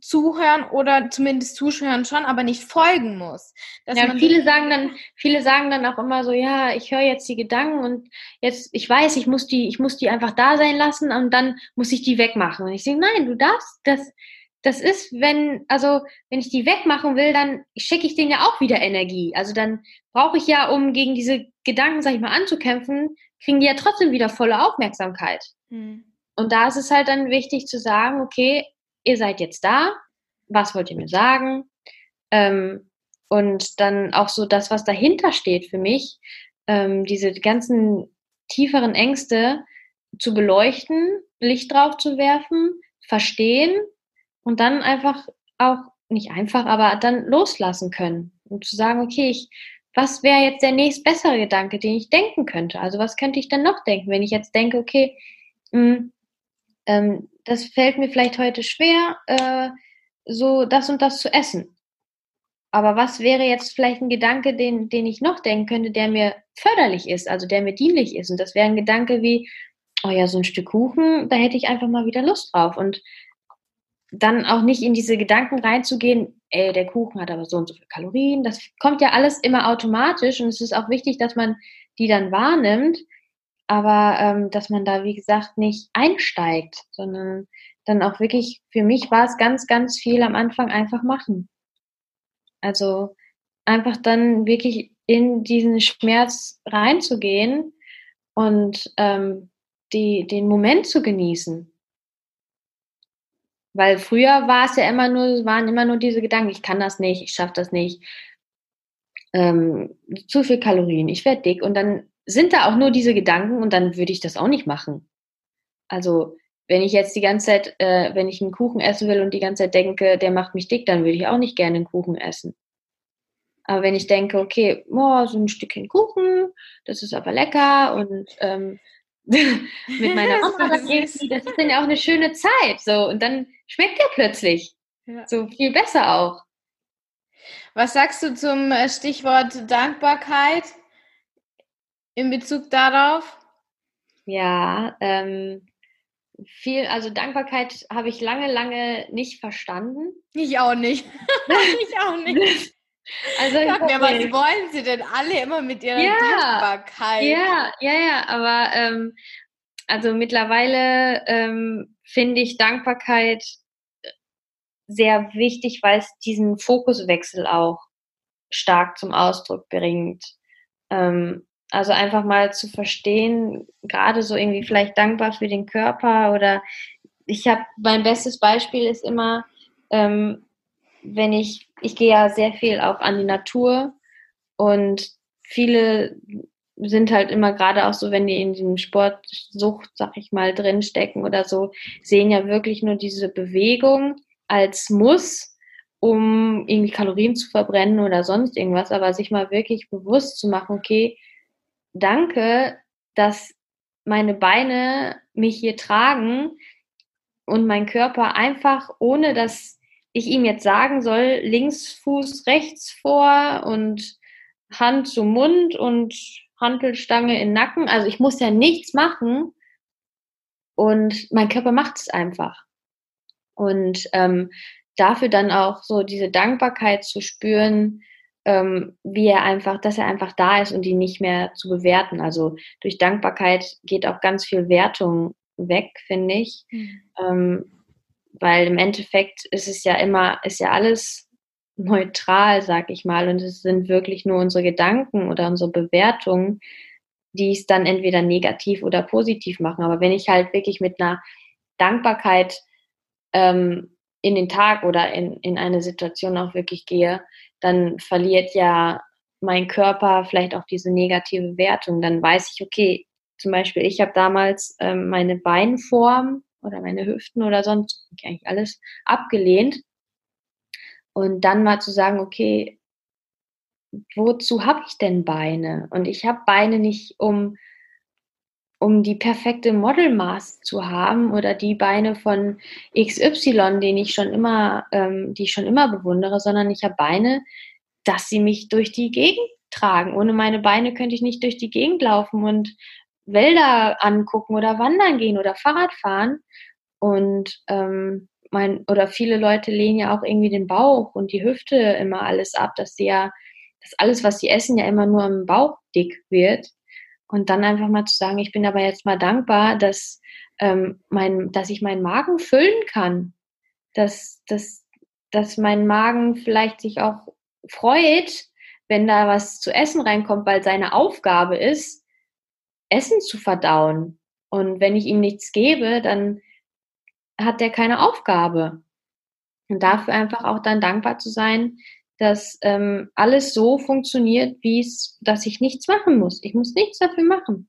zuhören oder zumindest zuhören schon, aber nicht folgen muss. ja, viele sagen dann, viele sagen dann auch immer so, ja, ich höre jetzt die Gedanken und jetzt, ich weiß, ich muss die, ich muss die einfach da sein lassen und dann muss ich die wegmachen. Und ich sage, nein, du darfst, das, das ist, wenn, also, wenn ich die wegmachen will, dann schicke ich denen ja auch wieder Energie. Also dann brauche ich ja, um gegen diese Gedanken, sag ich mal, anzukämpfen, kriegen die ja trotzdem wieder volle Aufmerksamkeit. Hm. Und da ist es halt dann wichtig zu sagen, okay, ihr seid jetzt da, was wollt ihr mir sagen? Ähm, und dann auch so das, was dahinter steht für mich, ähm, diese ganzen tieferen Ängste zu beleuchten, Licht drauf zu werfen, verstehen und dann einfach auch, nicht einfach, aber dann loslassen können und zu sagen, okay, ich, was wäre jetzt der nächst bessere Gedanke, den ich denken könnte? Also was könnte ich dann noch denken, wenn ich jetzt denke, okay, mh, hm, ähm, das fällt mir vielleicht heute schwer, äh, so das und das zu essen. Aber was wäre jetzt vielleicht ein Gedanke, den, den ich noch denken könnte, der mir förderlich ist, also der mir dienlich ist? Und das wäre ein Gedanke wie, oh ja, so ein Stück Kuchen, da hätte ich einfach mal wieder Lust drauf. Und dann auch nicht in diese Gedanken reinzugehen, ey, der Kuchen hat aber so und so viele Kalorien. Das kommt ja alles immer automatisch und es ist auch wichtig, dass man die dann wahrnimmt aber ähm, dass man da, wie gesagt, nicht einsteigt, sondern dann auch wirklich, für mich war es ganz, ganz viel am Anfang einfach machen. Also einfach dann wirklich in diesen Schmerz reinzugehen und ähm, die, den Moment zu genießen. Weil früher war es ja immer nur, waren immer nur diese Gedanken, ich kann das nicht, ich schaffe das nicht, ähm, zu viel Kalorien, ich werde dick und dann sind da auch nur diese Gedanken und dann würde ich das auch nicht machen. Also wenn ich jetzt die ganze Zeit, äh, wenn ich einen Kuchen essen will und die ganze Zeit denke, der macht mich dick, dann würde ich auch nicht gerne einen Kuchen essen. Aber wenn ich denke, okay, oh, so ein Stückchen Kuchen, das ist aber lecker und ähm, mit meiner Mama das irgendwie, das ist dann ja auch eine schöne Zeit. So, und dann schmeckt der plötzlich. Ja. So viel besser auch. Was sagst du zum äh, Stichwort Dankbarkeit? in Bezug darauf? Ja, ähm, viel, also Dankbarkeit habe ich lange, lange nicht verstanden. Ich auch nicht. ich auch nicht. Also Sag mir, was wollen Sie denn alle immer mit ihrer ja, Dankbarkeit? Ja, ja, ja, aber ähm, also mittlerweile ähm, finde ich Dankbarkeit sehr wichtig, weil es diesen Fokuswechsel auch stark zum Ausdruck bringt. Ähm, also einfach mal zu verstehen, gerade so irgendwie vielleicht dankbar für den Körper oder ich habe, mein bestes Beispiel ist immer, ähm, wenn ich, ich gehe ja sehr viel auch an die Natur und viele sind halt immer gerade auch so, wenn die in diesem Sportsucht, sag ich mal, drinstecken oder so, sehen ja wirklich nur diese Bewegung als Muss, um irgendwie Kalorien zu verbrennen oder sonst irgendwas, aber sich mal wirklich bewusst zu machen, okay, danke, dass meine Beine mich hier tragen und mein Körper einfach, ohne dass ich ihm jetzt sagen soll, links Fuß rechts vor und Hand zum Mund und Hantelstange in Nacken. Also ich muss ja nichts machen und mein Körper macht es einfach. Und ähm, dafür dann auch so diese Dankbarkeit zu spüren, ähm, wie er einfach, dass er einfach da ist und die nicht mehr zu bewerten. Also durch Dankbarkeit geht auch ganz viel Wertung weg, finde ich. Mhm. Ähm, weil im Endeffekt ist es ja immer, ist ja alles neutral, sag ich mal. Und es sind wirklich nur unsere Gedanken oder unsere Bewertungen, die es dann entweder negativ oder positiv machen. Aber wenn ich halt wirklich mit einer Dankbarkeit ähm, in den Tag oder in, in eine Situation auch wirklich gehe, dann verliert ja mein Körper vielleicht auch diese negative Wertung. Dann weiß ich, okay, zum Beispiel, ich habe damals ähm, meine Beinform oder meine Hüften oder sonst eigentlich alles abgelehnt und dann mal zu sagen, okay, wozu habe ich denn Beine? Und ich habe Beine nicht, um, um die perfekte Modelmaß zu haben oder die Beine von XY, den ich schon immer, ähm, die ich schon immer bewundere, sondern ich habe Beine, dass sie mich durch die Gegend tragen. Ohne meine Beine könnte ich nicht durch die Gegend laufen und Wälder angucken oder wandern gehen oder Fahrrad fahren. Und ähm, mein, oder viele Leute lehnen ja auch irgendwie den Bauch und die Hüfte immer alles ab, dass sie ja, dass alles, was sie essen, ja immer nur im Bauch dick wird. Und dann einfach mal zu sagen, ich bin aber jetzt mal dankbar, dass, ähm, mein, dass ich meinen Magen füllen kann. Dass, dass, dass mein Magen vielleicht sich auch freut, wenn da was zu essen reinkommt, weil seine Aufgabe ist, Essen zu verdauen. Und wenn ich ihm nichts gebe, dann hat der keine Aufgabe. Und dafür einfach auch dann dankbar zu sein, dass ähm, alles so funktioniert, wie es, dass ich nichts machen muss. Ich muss nichts dafür machen.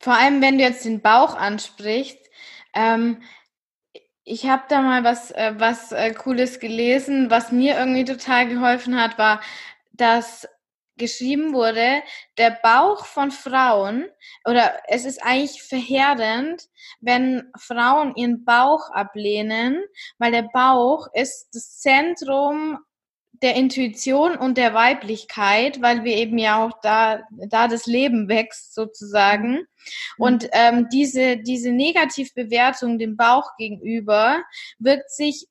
Vor allem, wenn du jetzt den Bauch ansprichst, ähm, ich habe da mal was, äh, was äh, Cooles gelesen, was mir irgendwie total geholfen hat, war, dass geschrieben wurde, der Bauch von Frauen, oder es ist eigentlich verheerend, wenn Frauen ihren Bauch ablehnen, weil der Bauch ist das Zentrum der Intuition und der Weiblichkeit, weil wir eben ja auch da, da das Leben wächst sozusagen. Mhm. Und ähm, diese, diese Negativbewertung dem Bauch gegenüber wirkt sich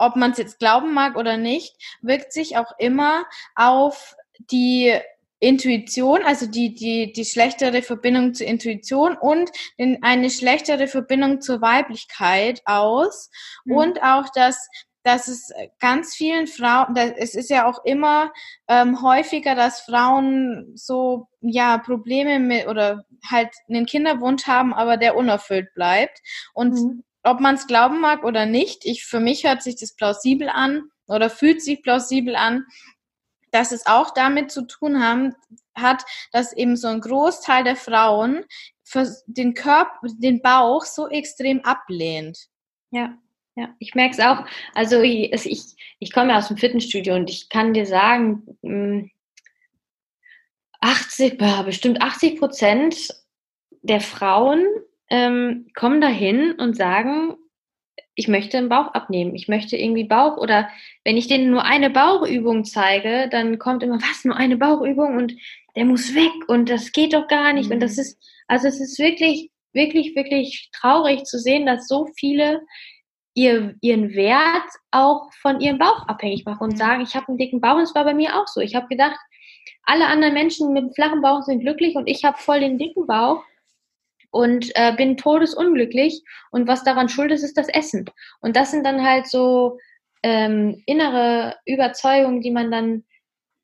ob man es jetzt glauben mag oder nicht, wirkt sich auch immer auf die Intuition, also die, die, die schlechtere Verbindung zur Intuition und den, eine schlechtere Verbindung zur Weiblichkeit aus mhm. und auch das dass es ganz vielen Frauen, es ist ja auch immer ähm, häufiger, dass Frauen so ja Probleme mit oder halt einen Kinderwunsch haben, aber der unerfüllt bleibt. Und mhm. ob man es glauben mag oder nicht, ich für mich hört sich das plausibel an oder fühlt sich plausibel an, dass es auch damit zu tun haben, hat, dass eben so ein Großteil der Frauen den Körper, den Bauch so extrem ablehnt. Ja, ja, ich merke es auch. Also ich, ich, ich komme aus dem Fitnessstudio und ich kann dir sagen, 80, hm, bestimmt 80 Prozent der Frauen ähm, kommen dahin und sagen, ich möchte einen Bauch abnehmen, ich möchte irgendwie Bauch oder wenn ich denen nur eine Bauchübung zeige, dann kommt immer, was, nur eine Bauchübung und der muss weg und das geht doch gar nicht. Mhm. Und das mhm. ist, also es ist wirklich, wirklich, wirklich traurig zu sehen, dass so viele ihr, ihren Wert auch von ihrem Bauch abhängig machen und sagen, ich habe einen dicken Bauch und es war bei mir auch so. Ich habe gedacht, alle anderen Menschen mit einem flachen Bauch sind glücklich und ich habe voll den dicken Bauch und äh, bin todesunglücklich. Und was daran schuld ist, ist das Essen. Und das sind dann halt so ähm, innere Überzeugungen, die man dann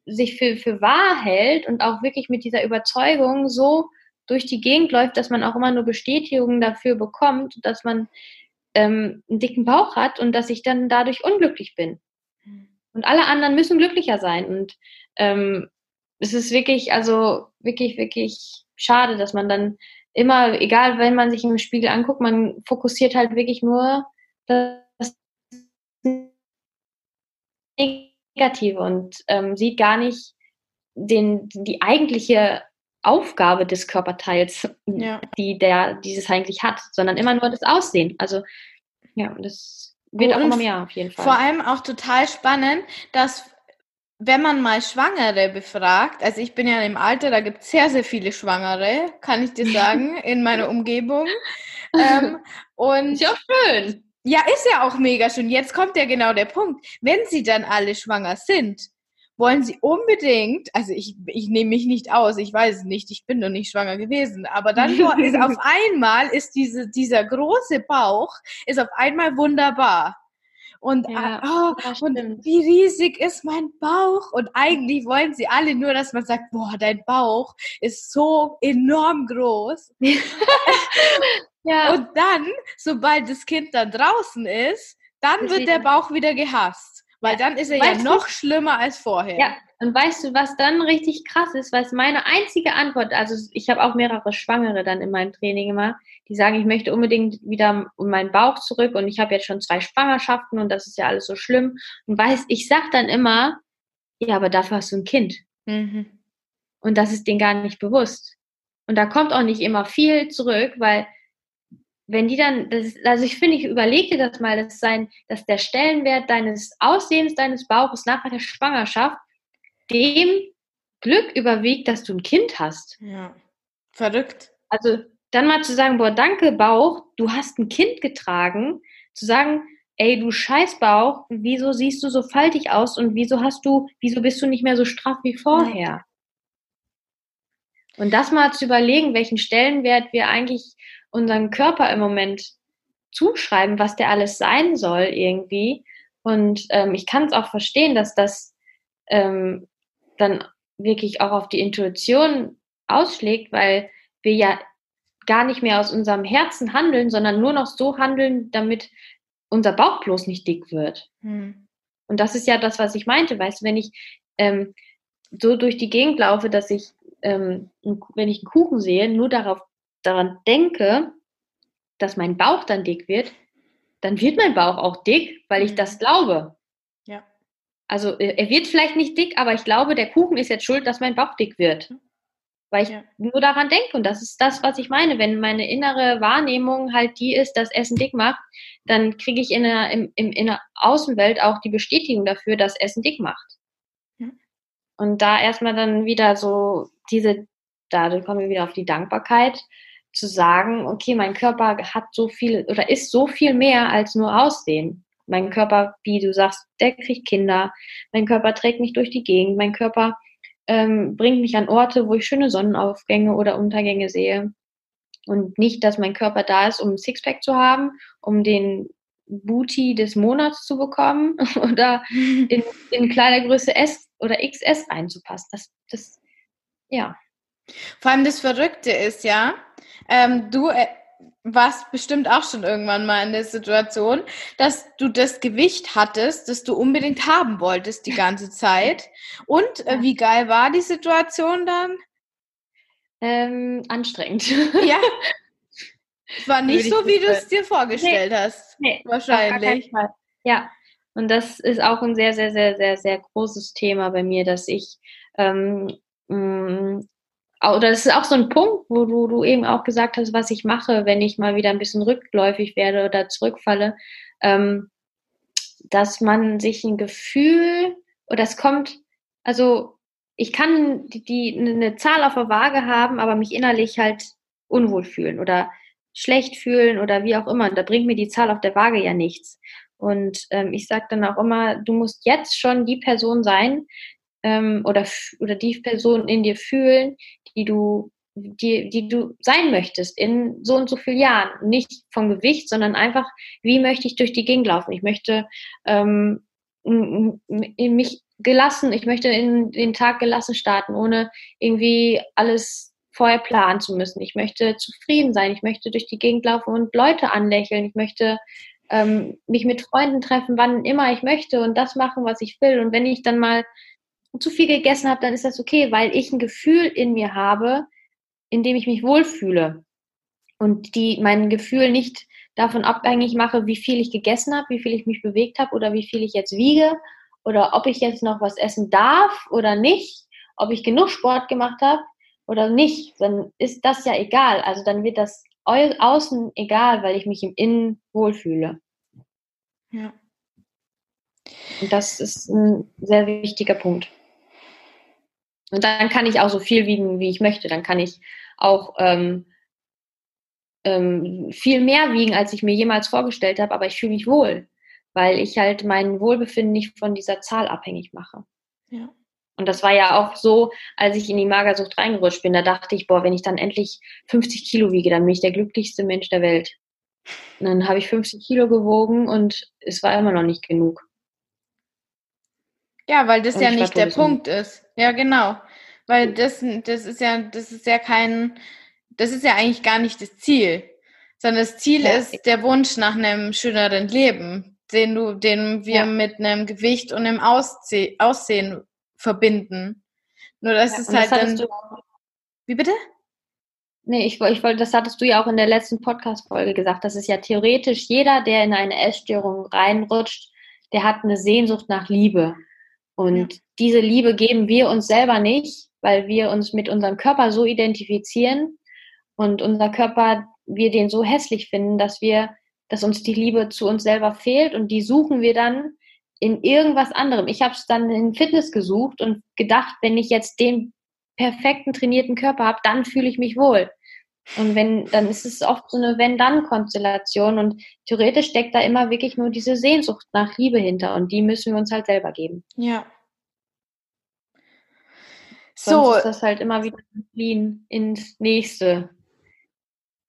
sich für, für wahr hält und auch wirklich mit dieser Überzeugung so durch die Gegend läuft, dass man auch immer nur Bestätigungen dafür bekommt, dass man ähm, einen dicken Bauch hat und dass ich dann dadurch unglücklich bin. Und alle anderen müssen glücklicher sein. Und ähm, es ist wirklich, also wirklich, wirklich schade, dass man dann immer, egal, wenn man sich im Spiegel anguckt, man fokussiert halt wirklich nur das Negative und ähm, sieht gar nicht den, die eigentliche Aufgabe des Körperteils, ja. die der dieses eigentlich hat, sondern immer nur das Aussehen. Also ja, das wird und auch immer mehr auf jeden Fall. Vor allem auch total spannend, dass wenn man mal Schwangere befragt, also ich bin ja im Alter, da gibt es sehr, sehr viele Schwangere, kann ich dir sagen, in meiner Umgebung. Ähm, und ist ja schön. Ja, ist ja auch mega schön. Jetzt kommt ja genau der Punkt. Wenn sie dann alle schwanger sind, wollen sie unbedingt, also ich, ich nehme mich nicht aus, ich weiß es nicht, ich bin noch nicht schwanger gewesen, aber dann ist auf einmal ist diese, dieser große Bauch, ist auf einmal wunderbar. Und, ja, oh, und wie riesig ist mein Bauch? Und eigentlich wollen sie alle nur, dass man sagt, boah, dein Bauch ist so enorm groß. ja. Und dann, sobald das Kind dann draußen ist, dann wird der Bauch wieder gehasst. Weil dann ist er weißt ja noch du? schlimmer als vorher. Ja, und weißt du, was dann richtig krass ist? Was meine einzige Antwort, also ich habe auch mehrere Schwangere dann in meinem Training immer, die sagen, ich möchte unbedingt wieder um meinen Bauch zurück und ich habe jetzt schon zwei Schwangerschaften und das ist ja alles so schlimm. Und weiß, ich sag dann immer, ja, aber dafür hast du ein Kind. Mhm. Und das ist denen gar nicht bewusst. Und da kommt auch nicht immer viel zurück, weil wenn die dann, das, also ich finde, ich überlege das mal, dass, sein, dass der Stellenwert deines Aussehens, deines Bauches nach der Schwangerschaft dem Glück überwiegt, dass du ein Kind hast. Ja, verrückt. Also dann mal zu sagen, boah, danke Bauch, du hast ein Kind getragen, zu sagen, ey, du Scheißbauch, wieso siehst du so faltig aus und wieso hast du, wieso bist du nicht mehr so straff wie vorher? Und das mal zu überlegen, welchen Stellenwert wir eigentlich unserem Körper im Moment zuschreiben, was der alles sein soll irgendwie. Und ähm, ich kann es auch verstehen, dass das ähm, dann wirklich auch auf die Intuition ausschlägt, weil wir ja gar nicht mehr aus unserem Herzen handeln, sondern nur noch so handeln, damit unser Bauch bloß nicht dick wird. Hm. Und das ist ja das, was ich meinte. Weißt du, wenn ich ähm, so durch die Gegend laufe, dass ich, ähm, wenn ich einen Kuchen sehe, nur darauf daran denke, dass mein Bauch dann dick wird, dann wird mein Bauch auch dick, weil ich mhm. das glaube. Ja. Also äh, er wird vielleicht nicht dick, aber ich glaube, der Kuchen ist jetzt schuld, dass mein Bauch dick wird. Weil ich ja. nur daran denke. Und das ist das, was ich meine. Wenn meine innere Wahrnehmung halt die ist, dass Essen dick macht, dann kriege ich in der, im, im, in der Außenwelt auch die Bestätigung dafür, dass Essen dick macht. Ja. Und da erstmal dann wieder so diese, da kommen wir wieder auf die Dankbarkeit, zu sagen, okay, mein Körper hat so viel oder ist so viel mehr als nur Aussehen. Mein Körper, wie du sagst, der kriegt Kinder. Mein Körper trägt mich durch die Gegend. Mein Körper ähm, bringt mich an Orte, wo ich schöne Sonnenaufgänge oder Untergänge sehe. Und nicht, dass mein Körper da ist, um ein Sixpack zu haben, um den Booty des Monats zu bekommen oder in, in Kleidergröße S oder XS reinzupassen. Das, das, ja. Vor allem das Verrückte ist ja, ähm, du äh, warst bestimmt auch schon irgendwann mal in der Situation, dass du das Gewicht hattest, das du unbedingt haben wolltest die ganze Zeit. Und äh, wie geil war die Situation dann? Ähm, anstrengend. Ja. Es war nicht so, wie du es dir vorgestellt nee. hast. Nee, wahrscheinlich. Ja. Und das ist auch ein sehr, sehr, sehr, sehr, sehr großes Thema bei mir, dass ich ähm, mm, oder das ist auch so ein Punkt, wo du, du eben auch gesagt hast, was ich mache, wenn ich mal wieder ein bisschen rückläufig werde oder zurückfalle, ähm, dass man sich ein Gefühl oder es kommt, also ich kann die, die eine Zahl auf der Waage haben, aber mich innerlich halt unwohl fühlen oder schlecht fühlen oder wie auch immer. Da bringt mir die Zahl auf der Waage ja nichts. Und ähm, ich sage dann auch immer, du musst jetzt schon die Person sein ähm, oder, oder die Person in dir fühlen, die du, die, die du sein möchtest in so und so vielen Jahren. Nicht vom Gewicht, sondern einfach, wie möchte ich durch die Gegend laufen? Ich möchte ähm, mich gelassen, ich möchte in den Tag gelassen starten, ohne irgendwie alles vorher planen zu müssen. Ich möchte zufrieden sein, ich möchte durch die Gegend laufen und Leute anlächeln, ich möchte ähm, mich mit Freunden treffen, wann immer ich möchte und das machen, was ich will. Und wenn ich dann mal zu viel gegessen habe, dann ist das okay, weil ich ein Gefühl in mir habe, in dem ich mich wohlfühle. Und die mein Gefühl nicht davon abhängig mache, wie viel ich gegessen habe, wie viel ich mich bewegt habe oder wie viel ich jetzt wiege oder ob ich jetzt noch was essen darf oder nicht, ob ich genug Sport gemacht habe oder nicht, dann ist das ja egal. Also dann wird das außen egal, weil ich mich im Innen wohlfühle. Ja. Und das ist ein sehr wichtiger Punkt. Und dann kann ich auch so viel wiegen, wie ich möchte. Dann kann ich auch ähm, ähm, viel mehr wiegen, als ich mir jemals vorgestellt habe, aber ich fühle mich wohl, weil ich halt mein Wohlbefinden nicht von dieser Zahl abhängig mache. Ja. Und das war ja auch so, als ich in die Magersucht reingerutscht bin, da dachte ich, boah, wenn ich dann endlich 50 Kilo wiege, dann bin ich der glücklichste Mensch der Welt. Und dann habe ich 50 Kilo gewogen und es war immer noch nicht genug. Ja, weil das und ja nicht der Punkt ist. Ja, genau. Weil das, das ist ja, das ist ja kein, das ist ja eigentlich gar nicht das Ziel. Sondern das Ziel ja. ist der Wunsch nach einem schöneren Leben, den du, den wir ja. mit einem Gewicht und einem Aussehen verbinden. Nur das ja, ist halt das dann. Wie bitte? Nee, ich, ich wollte, das hattest du ja auch in der letzten Podcast-Folge gesagt. Das ist ja theoretisch jeder, der in eine Essstörung reinrutscht, der hat eine Sehnsucht nach Liebe. Und ja. diese Liebe geben wir uns selber nicht, weil wir uns mit unserem Körper so identifizieren und unser Körper, wir den so hässlich finden, dass wir, dass uns die Liebe zu uns selber fehlt und die suchen wir dann in irgendwas anderem. Ich habe es dann in Fitness gesucht und gedacht, wenn ich jetzt den perfekten trainierten Körper habe, dann fühle ich mich wohl. Und wenn, dann ist es oft so eine Wenn-Dann-Konstellation und theoretisch steckt da immer wirklich nur diese Sehnsucht nach Liebe hinter und die müssen wir uns halt selber geben. Ja. Sonst so. ist das halt immer wieder fliehen ins nächste.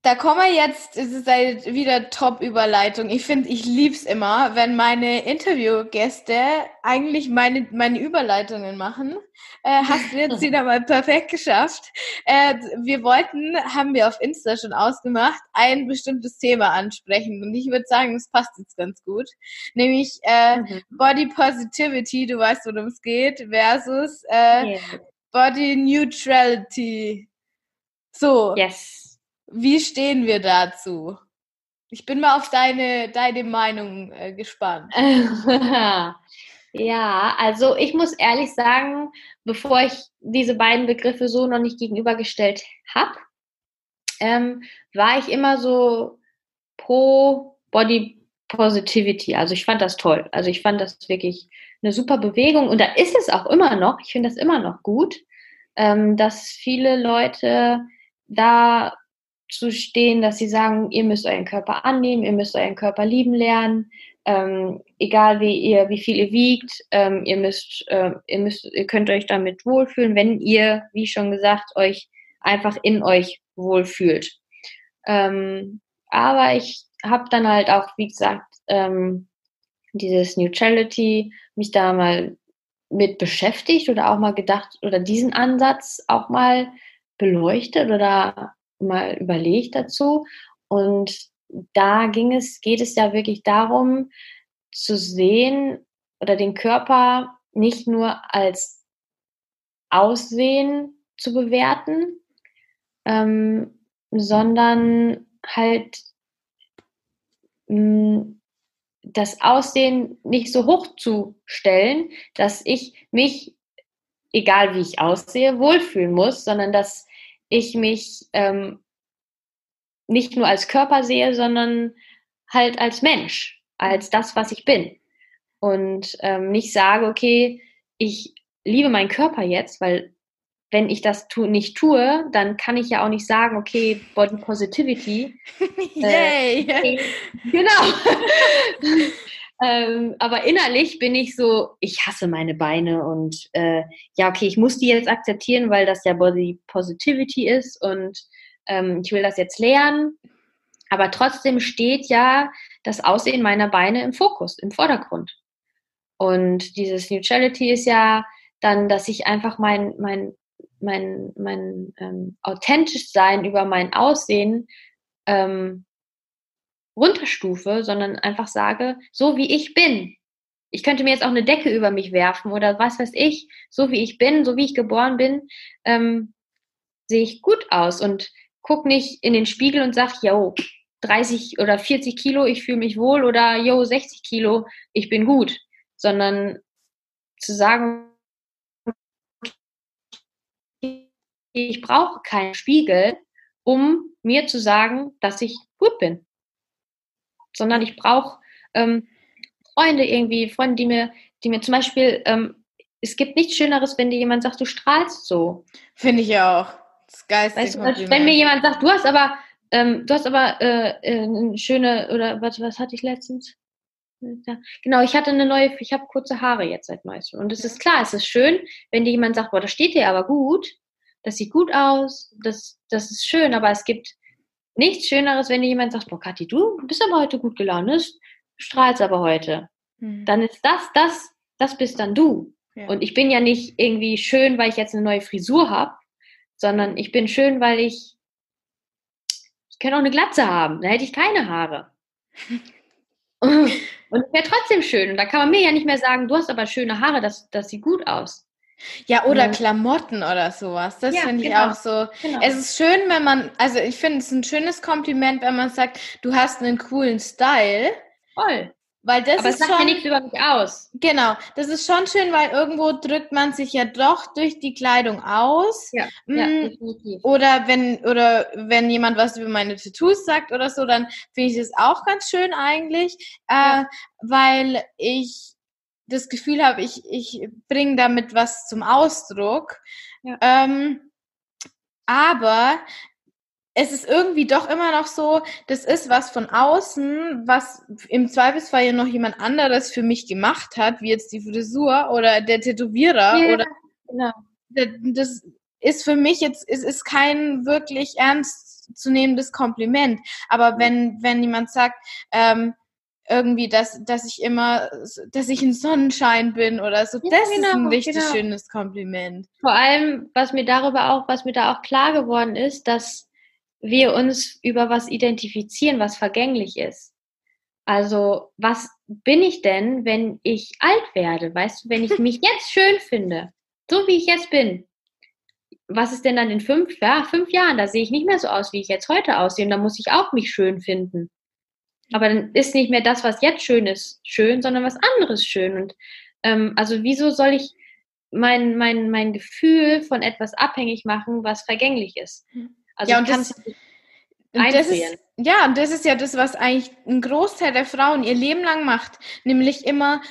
Da kommen wir jetzt, es ist halt wieder Top-Überleitung. Ich finde, ich lieb's immer, wenn meine Interviewgäste eigentlich meine, meine Überleitungen machen. Äh, hast du jetzt wieder mal perfekt geschafft. Äh, wir wollten, haben wir auf Insta schon ausgemacht, ein bestimmtes Thema ansprechen. Und ich würde sagen, das passt jetzt ganz gut. Nämlich äh, mhm. Body Positivity, du weißt, worum es geht, versus äh, yeah. Body Neutrality. So. Yes wie stehen wir dazu? Ich bin mal auf deine, deine Meinung äh, gespannt. ja, also ich muss ehrlich sagen, bevor ich diese beiden Begriffe so noch nicht gegenübergestellt habe, ähm, war ich immer so pro Body Positivity. Also ich fand das toll. Also ich fand das wirklich eine super Bewegung und da ist es auch immer noch. Ich finde das immer noch gut, ähm, dass viele Leute da zu stehen, dass sie sagen, ihr müsst euren Körper annehmen, ihr müsst euren Körper lieben lernen, ähm, egal wie ihr, wie viel ihr wiegt, ähm, ihr müsst, äh, ihr müsst, ihr könnt euch damit wohlfühlen, wenn ihr, wie schon gesagt, euch einfach in euch wohlfühlt. Ähm, aber ich habe dann halt auch, wie gesagt, ähm, dieses Neutrality, mich da mal mit beschäftigt oder auch mal gedacht oder diesen Ansatz auch mal beleuchtet oder mal überlegt dazu. Und da ging es, geht es ja wirklich darum, zu sehen oder den Körper nicht nur als Aussehen zu bewerten, ähm, sondern halt mh, hm, das Aussehen nicht so hoch zu stellen, dass ich mich, egal wie ich aussehe, wohlfühlen muss, sondern dass ich mich ähm, nicht nur als Körper sehe, sondern halt als Mensch, als das, was ich bin. Und ähm, nicht sage, okay, ich liebe meinen Körper jetzt, weil wenn ich das tu nicht tue, dann kann ich ja auch nicht sagen, okay, Body Positivity. Yay! Äh, genau. Ähm, aber innerlich bin ich so, ich hasse meine Beine und äh, ja, okay, ich muss die jetzt akzeptieren, weil das ja Body Positivity ist und ähm, ich will das jetzt lernen. Aber trotzdem steht ja das Aussehen meiner Beine im Fokus, im Vordergrund. Und dieses Neutrality ist ja dann, dass ich einfach mein, mein, mein, mein ähm, authentisch sein über mein Aussehen ähm, runterstufe, sondern einfach sage, so wie ich bin, ich könnte mir jetzt auch eine Decke über mich werfen oder was weiß ich, so wie ich bin, so wie ich geboren bin, ähm, sehe ich gut aus und guck nicht in den Spiegel und sag, yo, 30 oder 40 Kilo, ich fühle mich wohl oder yo, 60 Kilo, ich bin gut, sondern zu sagen, ich brauche keinen Spiegel, um mir zu sagen, dass ich gut bin, sondern ich brauche ähm, Freunde irgendwie, Freunde, die mir, die mir zum Beispiel, ähm, es gibt nichts Schöneres, wenn dir jemand sagt, du strahlst so. Finde ich auch. Das geilste weißt du, wenn mir jemand sagt, du hast aber, ähm, du hast aber äh, äh, eine schöne, oder was, was hatte ich letztens? Ja, genau, ich hatte eine neue, ich habe kurze Haare jetzt seit neuestem. Und es ist klar, es ist schön, wenn dir jemand sagt, boah, das steht dir aber gut, das sieht gut aus, das, das ist schön, aber es gibt nichts Schöneres, wenn dir jemand sagt, boah, Kathi, du bist aber heute gut gelaunt, du strahlst aber heute. Mhm. Dann ist das, das, das bist dann du. Ja. Und ich bin ja nicht irgendwie schön, weil ich jetzt eine neue Frisur habe, sondern ich bin schön, weil ich, ich kann auch eine Glatze haben, da hätte ich keine Haare. und ich wäre trotzdem schön. Und da kann man mir ja nicht mehr sagen, du hast aber schöne Haare, das, das sieht gut aus. Ja, oder mhm. Klamotten oder sowas. Das ja, finde ich genau. auch so. Genau. Es ist schön, wenn man, also ich finde es ein schönes Kompliment, wenn man sagt, du hast einen coolen Style. Voll. Weil das Aber ist sagt schon, ja nichts über mich aus. Genau, das ist schon schön, weil irgendwo drückt man sich ja doch durch die Kleidung aus. Ja, ja mm, definitiv. Oder wenn, oder wenn jemand was über meine Tattoos sagt oder so, dann finde ich das auch ganz schön eigentlich, äh, ja. weil ich das Gefühl habe, ich, ich bringe damit was zum Ausdruck. Ja. Ähm, aber es ist irgendwie doch immer noch so, das ist was von außen, was im Zweifelsfall ja noch jemand anderes für mich gemacht hat, wie jetzt die Frisur oder der Tätowierer ja, oder genau. das ist für mich jetzt, es ist kein wirklich ernst zu nehmendes Kompliment. Aber wenn, wenn jemand sagt, ähm, irgendwie, dass, dass ich immer, dass ich ein Sonnenschein bin oder so. Ja, das genau, ist ein richtig genau. schönes Kompliment. Vor allem, was mir darüber auch, was mir da auch klar geworden ist, dass wir uns über was identifizieren, was vergänglich ist. Also, was bin ich denn, wenn ich alt werde? Weißt du, wenn ich mich jetzt schön finde, so wie ich jetzt bin, was ist denn dann in fünf, ja, fünf Jahren? Da sehe ich nicht mehr so aus, wie ich jetzt heute aussehe. Und da muss ich auch mich schön finden. Aber dann ist nicht mehr das, was jetzt schön ist, schön, sondern was anderes schön. Und ähm, also wieso soll ich mein, mein, mein Gefühl von etwas abhängig machen, was vergänglich ist? Also ja, und das, und das ist, ja, und das ist ja das, was eigentlich ein Großteil der Frauen ihr Leben lang macht, nämlich immer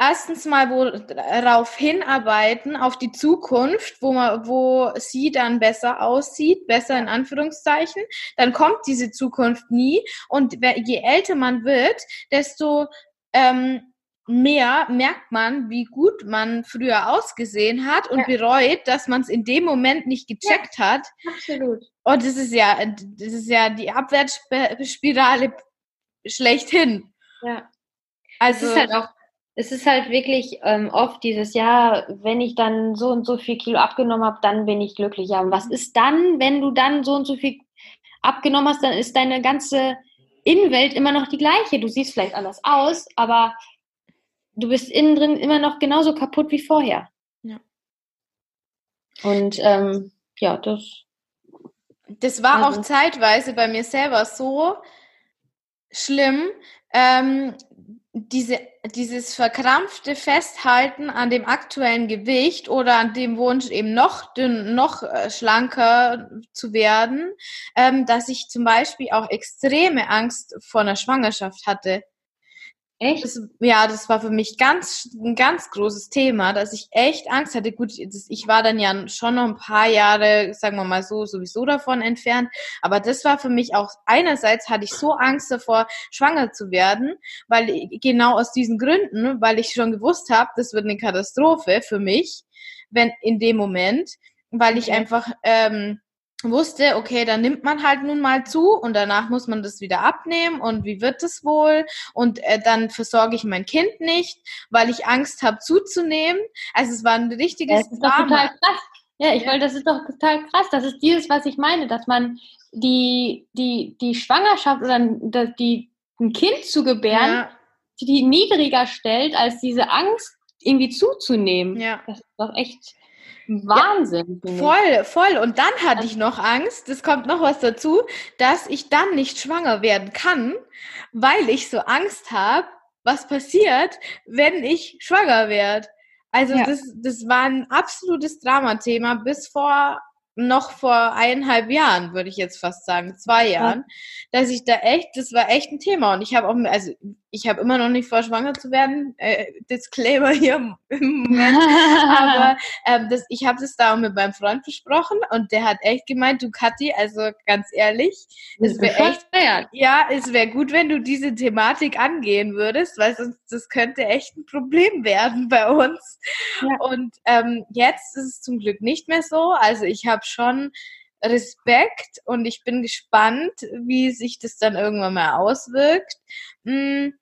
erstens mal worauf hinarbeiten, auf die Zukunft, wo man, wo sie dann besser aussieht, besser in Anführungszeichen, dann kommt diese Zukunft nie. Und je älter man wird, desto ähm, mehr merkt man, wie gut man früher ausgesehen hat und ja. bereut, dass man es in dem Moment nicht gecheckt ja, hat. Absolut. Und das ist ja, das ist ja die Abwärtsspirale schlechthin. Ja. Also, es ist halt auch es ist halt wirklich ähm, oft dieses, ja, wenn ich dann so und so viel Kilo abgenommen habe, dann bin ich glücklich. Ja, und was ist dann, wenn du dann so und so viel abgenommen hast, dann ist deine ganze Innenwelt immer noch die gleiche. Du siehst vielleicht anders aus, aber du bist innen drin immer noch genauso kaputt wie vorher. Ja. Und ähm, ja, das. Das war also. auch zeitweise bei mir selber so schlimm, ähm, diese, dieses verkrampfte Festhalten an dem aktuellen Gewicht oder an dem Wunsch, eben noch dünn, noch äh, schlanker zu werden, ähm, dass ich zum Beispiel auch extreme Angst vor einer Schwangerschaft hatte. Echt? Das, ja, das war für mich ganz, ein ganz großes Thema, dass ich echt Angst hatte. Gut, das, ich war dann ja schon noch ein paar Jahre, sagen wir mal so, sowieso davon entfernt. Aber das war für mich auch, einerseits hatte ich so Angst davor, schwanger zu werden, weil genau aus diesen Gründen, weil ich schon gewusst habe, das wird eine Katastrophe für mich, wenn in dem Moment, weil ich einfach, ähm, wusste, okay, dann nimmt man halt nun mal zu und danach muss man das wieder abnehmen und wie wird es wohl und äh, dann versorge ich mein Kind nicht, weil ich Angst habe zuzunehmen. Also es war ein richtiges das ist Drama. Doch total krass. Ja, ich ja. wollte, das ist doch total krass. Das ist dieses, was ich meine, dass man die die die Schwangerschaft oder die ein Kind zu gebären ja. viel niedriger stellt, als diese Angst irgendwie zuzunehmen. Ja. Das ist doch echt Wahnsinn. Ja, voll, voll. Und dann hatte ich noch Angst, das kommt noch was dazu, dass ich dann nicht schwanger werden kann, weil ich so Angst habe, was passiert, wenn ich schwanger werde. Also ja. das, das war ein absolutes Dramathema bis vor noch vor eineinhalb Jahren, würde ich jetzt fast sagen, zwei Jahren, ja. dass ich da echt, das war echt ein Thema. Und ich habe auch, also ich habe immer noch nicht vor, schwanger zu werden. Äh, Disclaimer hier im Moment. Aber ähm, das, ich habe das da auch mit meinem Freund besprochen und der hat echt gemeint, du Kathi, also ganz ehrlich, es wäre echt, ja, es wäre gut, wenn du diese Thematik angehen würdest, weil sonst das könnte echt ein Problem werden bei uns. Ja. Und ähm, jetzt ist es zum Glück nicht mehr so. Also ich habe schon Respekt und ich bin gespannt, wie sich das dann irgendwann mal auswirkt. Hm,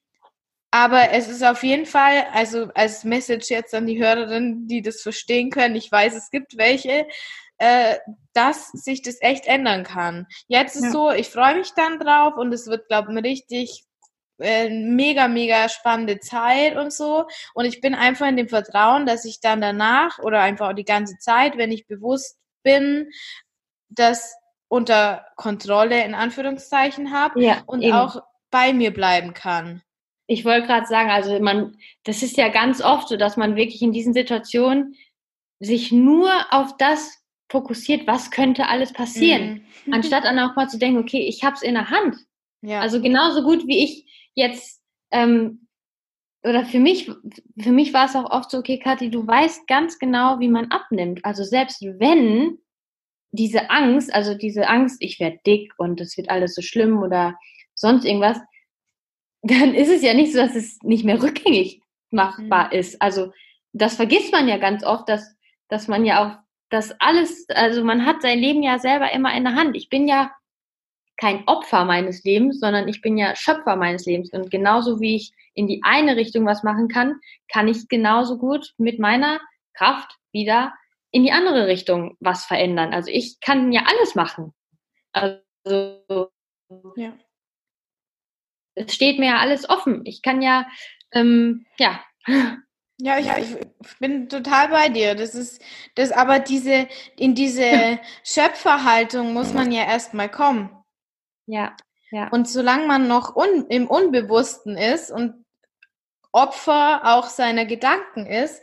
aber es ist auf jeden Fall, also als Message jetzt an die Hörerinnen, die das verstehen können, ich weiß, es gibt welche, äh, dass sich das echt ändern kann. Jetzt ist ja. so, ich freue mich dann drauf und es wird, glaube ich, richtig äh, mega, mega spannende Zeit und so. Und ich bin einfach in dem Vertrauen, dass ich dann danach oder einfach auch die ganze Zeit, wenn ich bewusst bin, das unter Kontrolle in Anführungszeichen habe ja, und eben. auch bei mir bleiben kann. Ich wollte gerade sagen, also man, das ist ja ganz oft so, dass man wirklich in diesen Situationen sich nur auf das fokussiert, was könnte alles passieren, mhm. anstatt dann auch mal zu denken, okay, ich habe es in der Hand. Ja. Also genauso gut wie ich jetzt ähm, oder für mich, für mich war es auch oft so, okay, Kathi, du weißt ganz genau, wie man abnimmt. Also selbst wenn diese Angst, also diese Angst, ich werde dick und es wird alles so schlimm oder sonst irgendwas, dann ist es ja nicht so, dass es nicht mehr rückgängig machbar mhm. ist. Also das vergisst man ja ganz oft, dass, dass man ja auch das alles, also man hat sein Leben ja selber immer in der Hand. Ich bin ja kein Opfer meines Lebens, sondern ich bin ja Schöpfer meines Lebens. Und genauso wie ich in die eine Richtung was machen kann, kann ich genauso gut mit meiner Kraft wieder in die andere Richtung was verändern. Also ich kann ja alles machen. Also ja es steht mir ja alles offen. Ich kann ja, ähm, ja. Ja, ich, ich, bin total bei dir. Das ist, das, aber diese, in diese Schöpferhaltung muss man ja erstmal kommen. Ja, ja. Und solange man noch un, im Unbewussten ist und Opfer auch seiner Gedanken ist,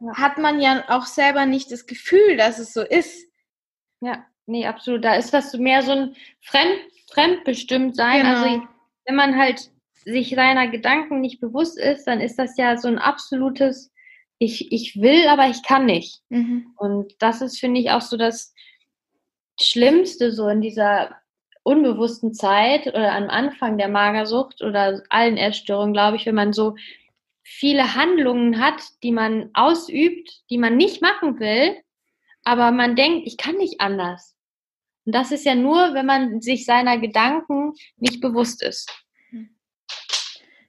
ja. hat man ja auch selber nicht das Gefühl, dass es so ist. Ja, nee, absolut. Da ist das mehr so ein Fremd, fremdbestimmt sein. Also genau. Also wenn man halt sich seiner Gedanken nicht bewusst ist, dann ist das ja so ein absolutes, ich, ich will, aber ich kann nicht. Mhm. Und das ist, finde ich, auch so das Schlimmste so in dieser unbewussten Zeit oder am Anfang der Magersucht oder allen Essstörungen, glaube ich, wenn man so viele Handlungen hat, die man ausübt, die man nicht machen will, aber man denkt, ich kann nicht anders. Und das ist ja nur, wenn man sich seiner Gedanken nicht bewusst ist.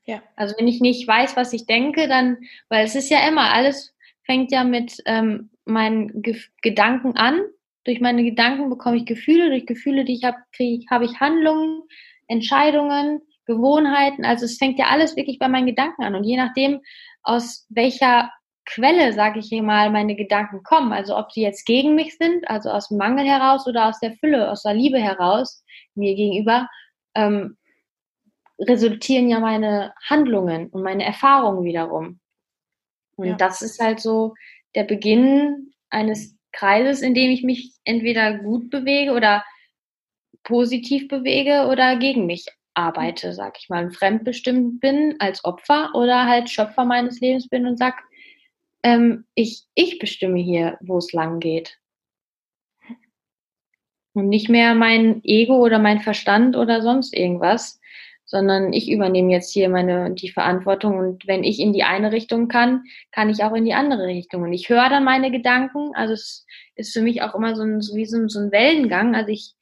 Ja. Also wenn ich nicht weiß, was ich denke, dann, weil es ist ja immer, alles fängt ja mit ähm, meinen Ge Gedanken an. Durch meine Gedanken bekomme ich Gefühle, durch Gefühle, die ich habe, habe ich Handlungen, Entscheidungen, Gewohnheiten. Also es fängt ja alles wirklich bei meinen Gedanken an. Und je nachdem, aus welcher Quelle, sage ich hier mal, meine Gedanken kommen. Also ob sie jetzt gegen mich sind, also aus dem Mangel heraus oder aus der Fülle, aus der Liebe heraus mir gegenüber, ähm, resultieren ja meine Handlungen und meine Erfahrungen wiederum. Und ja. das ist halt so der Beginn eines Kreises, in dem ich mich entweder gut bewege oder positiv bewege oder gegen mich arbeite, sag ich mal, fremdbestimmt bin als Opfer oder halt Schöpfer meines Lebens bin und sag, ähm, ich, ich bestimme hier, wo es lang geht. Und nicht mehr mein Ego oder mein Verstand oder sonst irgendwas, sondern ich übernehme jetzt hier meine, die Verantwortung und wenn ich in die eine Richtung kann, kann ich auch in die andere Richtung. Und ich höre dann meine Gedanken, also es ist für mich auch immer so ein, so wie so, ein Wellengang, also ich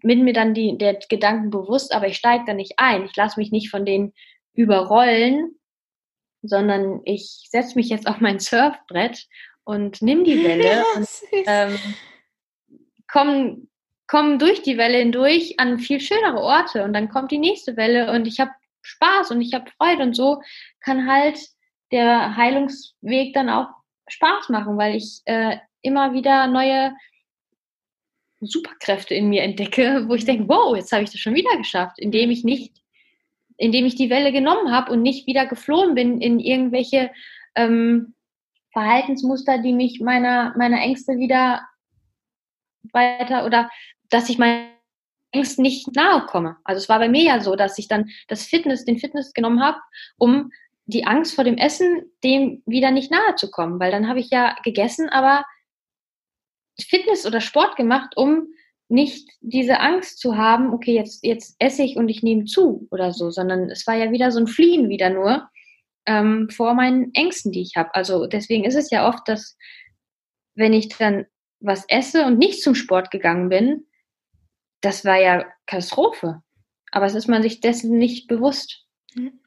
bin mir dann die, der Gedanken bewusst, aber ich steige da nicht ein. Ich lasse mich nicht von denen überrollen, sondern ich setze mich jetzt auf mein Surfbrett und nimm die Welle und ähm, komm, komm durch die Welle hindurch an viel schönere Orte und dann kommt die nächste Welle und ich habe Spaß und ich habe Freude und so kann halt der Heilungsweg dann auch Spaß machen, weil ich äh, immer wieder neue Superkräfte in mir entdecke, wo ich denke, wow, jetzt habe ich das schon wieder geschafft, indem ich nicht, indem ich die Welle genommen habe und nicht wieder geflohen bin in irgendwelche ähm, Verhaltensmuster, die mich meiner, meiner Ängste wieder weiter oder dass ich meinen Ängsten nicht nahe komme. Also es war bei mir ja so, dass ich dann das Fitness, den Fitness genommen habe, um die Angst vor dem Essen dem wieder nicht nahe zu kommen, weil dann habe ich ja gegessen, aber Fitness oder Sport gemacht, um nicht diese Angst zu haben, okay, jetzt, jetzt esse ich und ich nehme zu oder so, sondern es war ja wieder so ein Fliehen wieder nur ähm, vor meinen Ängsten, die ich habe. Also deswegen ist es ja oft, dass wenn ich dann was esse und nicht zum Sport gegangen bin, das war ja Katastrophe. Aber es ist man sich dessen nicht bewusst. Mhm.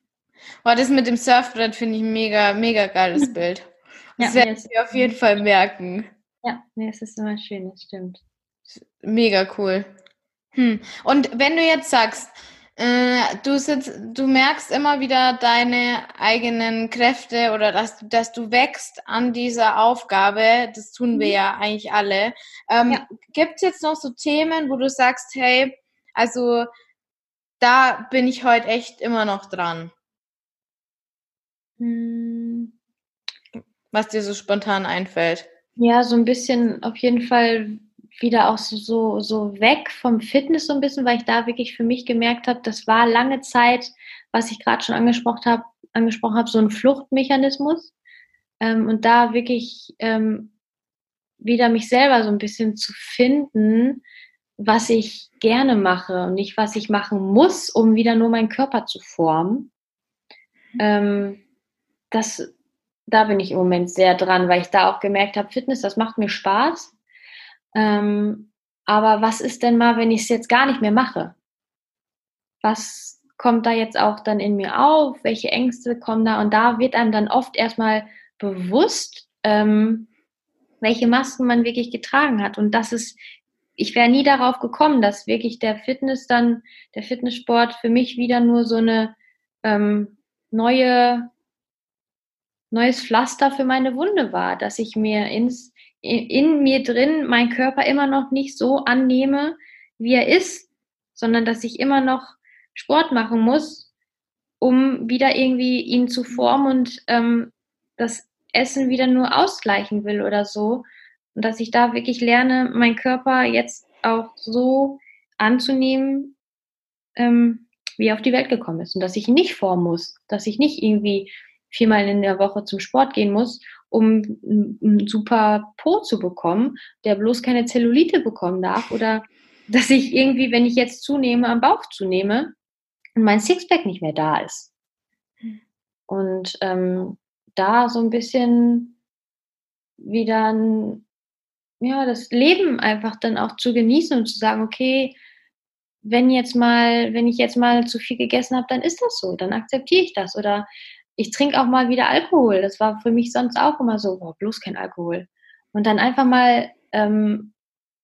Oh, das mit dem Surfbrett finde ich mega, mega geiles Bild. Das ja, werde ich mir auf jeden Fall merken. Ja, nee, es ist immer schön, das stimmt. Mega cool. Hm. Und wenn du jetzt sagst, äh, du, sitzt, du merkst immer wieder deine eigenen Kräfte oder dass, dass du wächst an dieser Aufgabe, das tun wir mhm. ja eigentlich alle. Ähm, ja. Gibt es jetzt noch so Themen, wo du sagst, hey, also da bin ich heute echt immer noch dran? Hm. Was dir so spontan einfällt? Ja, so ein bisschen auf jeden Fall wieder auch so, so weg vom Fitness so ein bisschen, weil ich da wirklich für mich gemerkt habe, das war lange Zeit, was ich gerade schon angesprochen habe, angesprochen habe, so ein Fluchtmechanismus. Ähm, und da wirklich ähm, wieder mich selber so ein bisschen zu finden, was ich gerne mache und nicht, was ich machen muss, um wieder nur meinen Körper zu formen. Ähm, das, da bin ich im Moment sehr dran, weil ich da auch gemerkt habe, Fitness, das macht mir Spaß. Ähm, aber was ist denn mal, wenn ich es jetzt gar nicht mehr mache? Was kommt da jetzt auch dann in mir auf? Welche Ängste kommen da? Und da wird einem dann oft erstmal bewusst, ähm, welche Masken man wirklich getragen hat. Und das ist, ich wäre nie darauf gekommen, dass wirklich der Fitness dann, der Fitnesssport für mich wieder nur so eine ähm, neue, neues Pflaster für meine Wunde war, dass ich mir ins in mir drin meinen Körper immer noch nicht so annehme, wie er ist, sondern dass ich immer noch Sport machen muss, um wieder irgendwie ihn zu formen und ähm, das Essen wieder nur ausgleichen will oder so. Und dass ich da wirklich lerne, meinen Körper jetzt auch so anzunehmen, ähm, wie er auf die Welt gekommen ist. Und dass ich ihn nicht formen muss, dass ich nicht irgendwie viermal in der Woche zum Sport gehen muss um einen super Po zu bekommen, der bloß keine Zellulite bekommen darf oder dass ich irgendwie, wenn ich jetzt zunehme, am Bauch zunehme und mein Sixpack nicht mehr da ist. Und ähm, da so ein bisschen wieder ein, ja, das Leben einfach dann auch zu genießen und zu sagen, okay, wenn jetzt mal, wenn ich jetzt mal zu viel gegessen habe, dann ist das so, dann akzeptiere ich das. Oder ich trinke auch mal wieder Alkohol. Das war für mich sonst auch immer so, boah, bloß kein Alkohol. Und dann einfach mal ähm,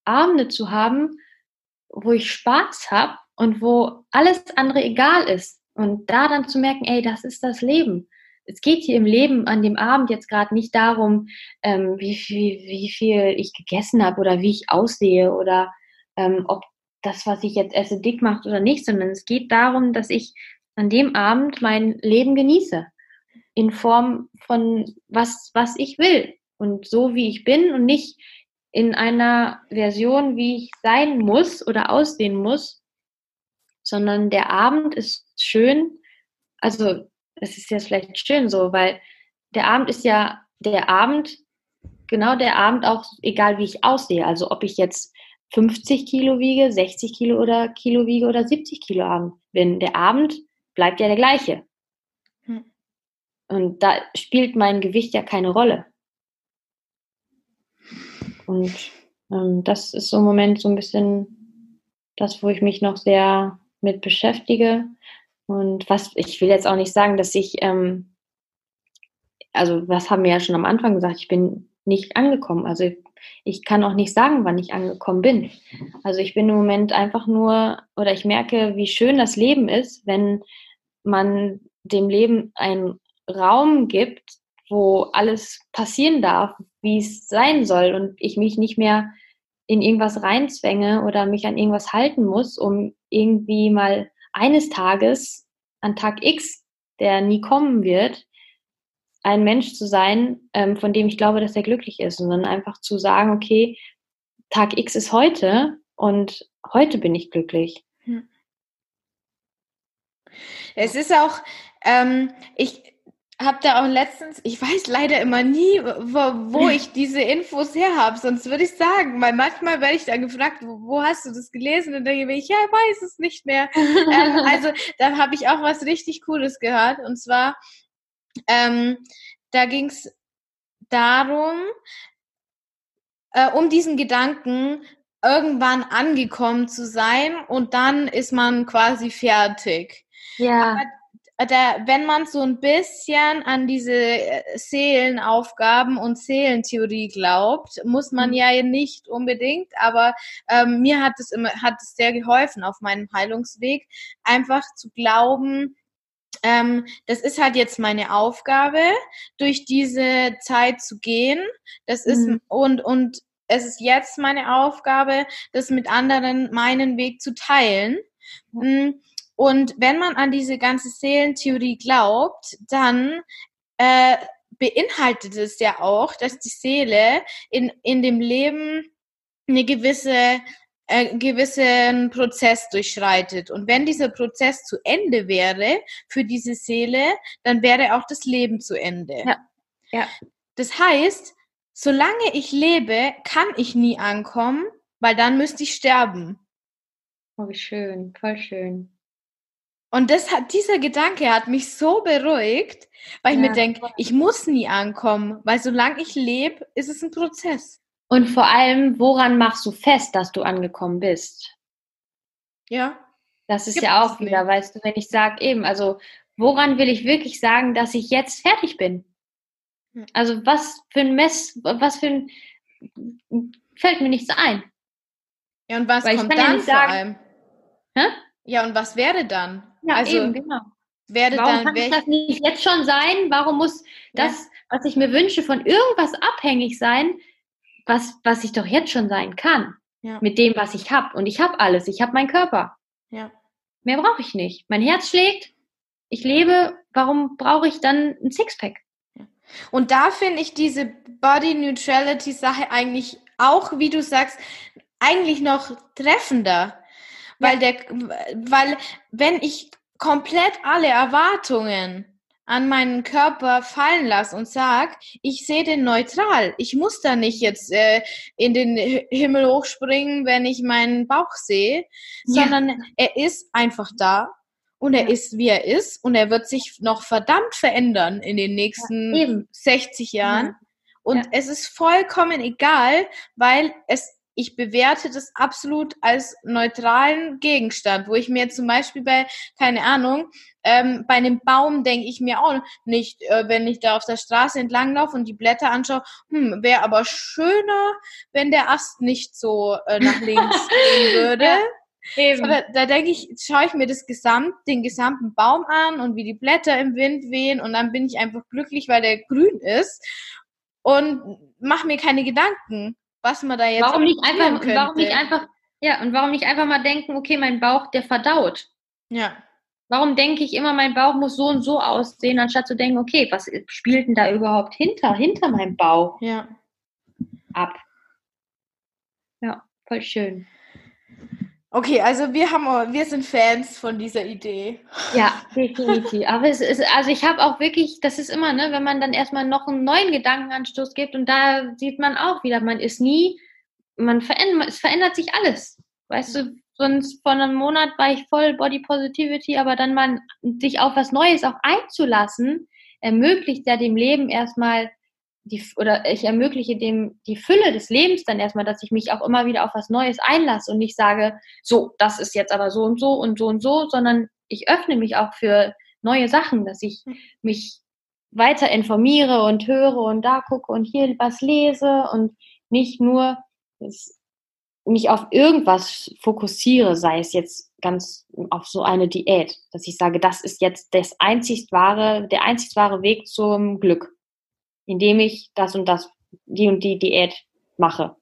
Abende zu haben, wo ich Spaß habe und wo alles andere egal ist. Und da dann zu merken, ey, das ist das Leben. Es geht hier im Leben an dem Abend jetzt gerade nicht darum, ähm, wie, viel, wie viel ich gegessen habe oder wie ich aussehe oder ähm, ob das, was ich jetzt esse, dick macht oder nicht, sondern es geht darum, dass ich an dem Abend mein Leben genieße in Form von was, was ich will und so wie ich bin und nicht in einer Version, wie ich sein muss oder aussehen muss, sondern der Abend ist schön. Also es ist jetzt vielleicht schön so, weil der Abend ist ja der Abend, genau der Abend auch, egal wie ich aussehe. Also ob ich jetzt 50 Kilo wiege, 60 Kilo oder Kilo wiege oder 70 Kilo bin. Der Abend bleibt ja der gleiche. Und da spielt mein Gewicht ja keine Rolle. Und ähm, das ist so im Moment so ein bisschen das, wo ich mich noch sehr mit beschäftige. Und was, ich will jetzt auch nicht sagen, dass ich, ähm, also was haben wir ja schon am Anfang gesagt, ich bin nicht angekommen. Also ich kann auch nicht sagen, wann ich angekommen bin. Also ich bin im Moment einfach nur, oder ich merke, wie schön das Leben ist, wenn man dem Leben einen Raum gibt, wo alles passieren darf, wie es sein soll und ich mich nicht mehr in irgendwas reinzwänge oder mich an irgendwas halten muss, um irgendwie mal eines Tages, an Tag X, der nie kommen wird, ein Mensch zu sein, ähm, von dem ich glaube, dass er glücklich ist, sondern einfach zu sagen, okay, Tag X ist heute und heute bin ich glücklich. Hm. Es ist auch, ähm, ich, habe da auch letztens, ich weiß leider immer nie, wo, wo ich diese Infos her habe, sonst würde ich sagen, weil manchmal werde ich dann gefragt, wo, wo, hast du das gelesen? Und dann denke ich, ja, ich weiß es nicht mehr. ähm, also da habe ich auch was richtig Cooles gehört. Und zwar, ähm, da ging es darum, äh, um diesen Gedanken, irgendwann angekommen zu sein und dann ist man quasi fertig. Ja. Aber da, wenn man so ein bisschen an diese äh, Seelenaufgaben und Seelentheorie glaubt, muss man mhm. ja nicht unbedingt, aber ähm, mir hat es immer, hat es sehr geholfen auf meinem Heilungsweg, einfach zu glauben, ähm, das ist halt jetzt meine Aufgabe, durch diese Zeit zu gehen. Das ist mhm. und und es ist jetzt meine Aufgabe, das mit anderen meinen Weg zu teilen. Mhm. Und wenn man an diese ganze Seelentheorie glaubt, dann äh, beinhaltet es ja auch, dass die Seele in, in dem Leben eine gewisse äh, gewissen Prozess durchschreitet. Und wenn dieser Prozess zu Ende wäre für diese Seele, dann wäre auch das Leben zu Ende. Ja. ja. Das heißt, solange ich lebe, kann ich nie ankommen, weil dann müsste ich sterben. Oh, wie schön, voll schön. Und das hat, dieser Gedanke hat mich so beruhigt, weil ich mir denke, ich muss nie ankommen, weil solange ich lebe, ist es ein Prozess. Und vor allem, woran machst du fest, dass du angekommen bist? Ja. Das ist Gibt ja auch wieder, nicht. weißt du, wenn ich sage eben, also woran will ich wirklich sagen, dass ich jetzt fertig bin? Hm. Also was für ein Mess, was für ein, fällt mir nichts ein. Ja, und was Weil kommt dann ja vor allem? Hä? Ja, und was wäre dann? Ja, also, eben, genau. Werde Warum dann kann das nicht jetzt schon sein? Warum muss das, ja. was ich mir wünsche, von irgendwas abhängig sein, was, was ich doch jetzt schon sein kann? Ja. Mit dem, was ich habe. Und ich habe alles. Ich habe meinen Körper. Ja. Mehr brauche ich nicht. Mein Herz schlägt. Ich lebe. Warum brauche ich dann ein Sixpack? Und da finde ich diese Body Neutrality Sache eigentlich auch, wie du sagst, eigentlich noch treffender. Weil der, weil wenn ich komplett alle Erwartungen an meinen Körper fallen lasse und sag, ich sehe den neutral. Ich muss da nicht jetzt äh, in den Himmel hochspringen, wenn ich meinen Bauch sehe, ja. sondern er ist einfach da und er ja. ist, wie er ist und er wird sich noch verdammt verändern in den nächsten ja, 60 Jahren. Und es ist vollkommen egal, weil es ich bewerte das absolut als neutralen Gegenstand, wo ich mir zum Beispiel bei, keine Ahnung, ähm, bei einem Baum denke ich mir auch nicht, äh, wenn ich da auf der Straße entlang laufe und die Blätter anschaue, hm, wäre aber schöner, wenn der Ast nicht so äh, nach links gehen würde. Ja. Eben. Aber da denke ich, schaue ich mir das Gesamt, den gesamten Baum an und wie die Blätter im Wind wehen und dann bin ich einfach glücklich, weil der grün ist und mache mir keine Gedanken was man da jetzt warum nicht einfach, könnte. Warum nicht einfach, ja, und warum nicht einfach mal denken, okay, mein Bauch, der verdaut. Ja. Warum denke ich immer, mein Bauch muss so und so aussehen, anstatt zu denken, okay, was spielt denn da überhaupt hinter, hinter meinem Bauch? Ja. Ab. Ja, voll schön. Okay, also wir haben, wir sind Fans von dieser Idee. Ja, definitiv. Aber es ist, also ich habe auch wirklich, das ist immer, ne, wenn man dann erstmal noch einen neuen Gedankenanstoß gibt und da sieht man auch wieder, man ist nie, man verändert, es verändert sich alles. Weißt du, sonst vor einem Monat war ich voll Body Positivity, aber dann mal sich auf was Neues auch einzulassen, ermöglicht ja dem Leben erstmal die, oder ich ermögliche dem die Fülle des Lebens dann erstmal, dass ich mich auch immer wieder auf was Neues einlasse und nicht sage, so, das ist jetzt aber so und so und so und so, sondern ich öffne mich auch für neue Sachen, dass ich hm. mich weiter informiere und höre und da gucke und hier was lese und nicht nur mich auf irgendwas fokussiere, sei es jetzt ganz auf so eine Diät, dass ich sage, das ist jetzt das einzig wahre, der einzig wahre Weg zum Glück, indem ich das und das, die und die Diät mache.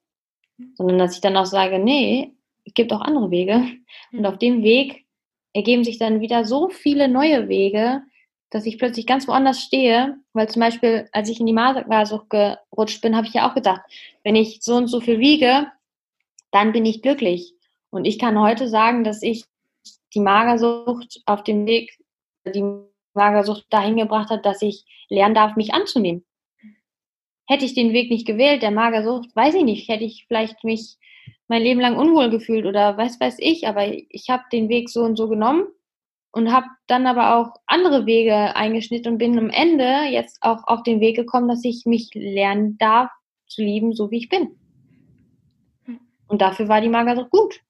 Sondern dass ich dann auch sage, nee, es gibt auch andere Wege. Und mhm. auf dem Weg ergeben sich dann wieder so viele neue Wege, dass ich plötzlich ganz woanders stehe, weil zum Beispiel, als ich in die Magersucht gerutscht bin, habe ich ja auch gedacht, wenn ich so und so viel wiege, dann bin ich glücklich. Und ich kann heute sagen, dass ich die Magersucht auf dem Weg, die Magersucht dahin gebracht hat, dass ich lernen darf, mich anzunehmen. Hätte ich den Weg nicht gewählt, der Magersucht, weiß ich nicht, hätte ich vielleicht mich mein Leben lang unwohl gefühlt oder was weiß ich, aber ich habe den Weg so und so genommen und habe dann aber auch andere Wege eingeschnitten und bin am Ende jetzt auch auf den Weg gekommen, dass ich mich lernen darf zu lieben, so wie ich bin. Und dafür war die Magersucht gut.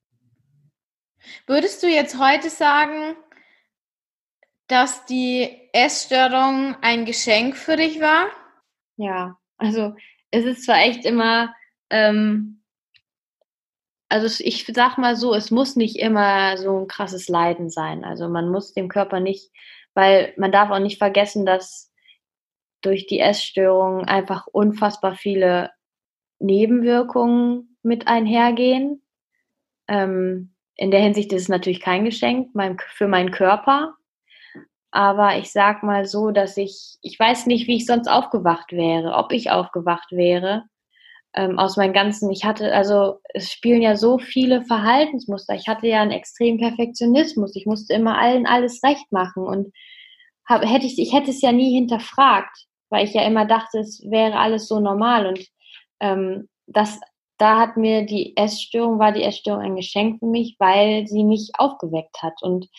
Würdest du jetzt heute sagen, dass die Essstörung ein Geschenk für dich war? Ja, also es ist zwar echt immer ähm, also ich sag mal so, es muss nicht immer so ein krasses Leiden sein. Also man muss dem Körper nicht, weil man darf auch nicht vergessen, dass durch die Essstörung einfach unfassbar viele Nebenwirkungen mit einhergehen. Ähm, in der Hinsicht ist es natürlich kein Geschenk für meinen Körper. Aber ich sag mal so, dass ich, ich weiß nicht, wie ich sonst aufgewacht wäre, ob ich aufgewacht wäre, ähm, aus meinen ganzen, ich hatte, also es spielen ja so viele Verhaltensmuster. Ich hatte ja einen extremen Perfektionismus. Ich musste immer allen alles recht machen und hab, hätte ich, ich hätte es ja nie hinterfragt, weil ich ja immer dachte, es wäre alles so normal und ähm, das, da hat mir die Essstörung, war die Essstörung ein Geschenk für mich, weil sie mich aufgeweckt hat und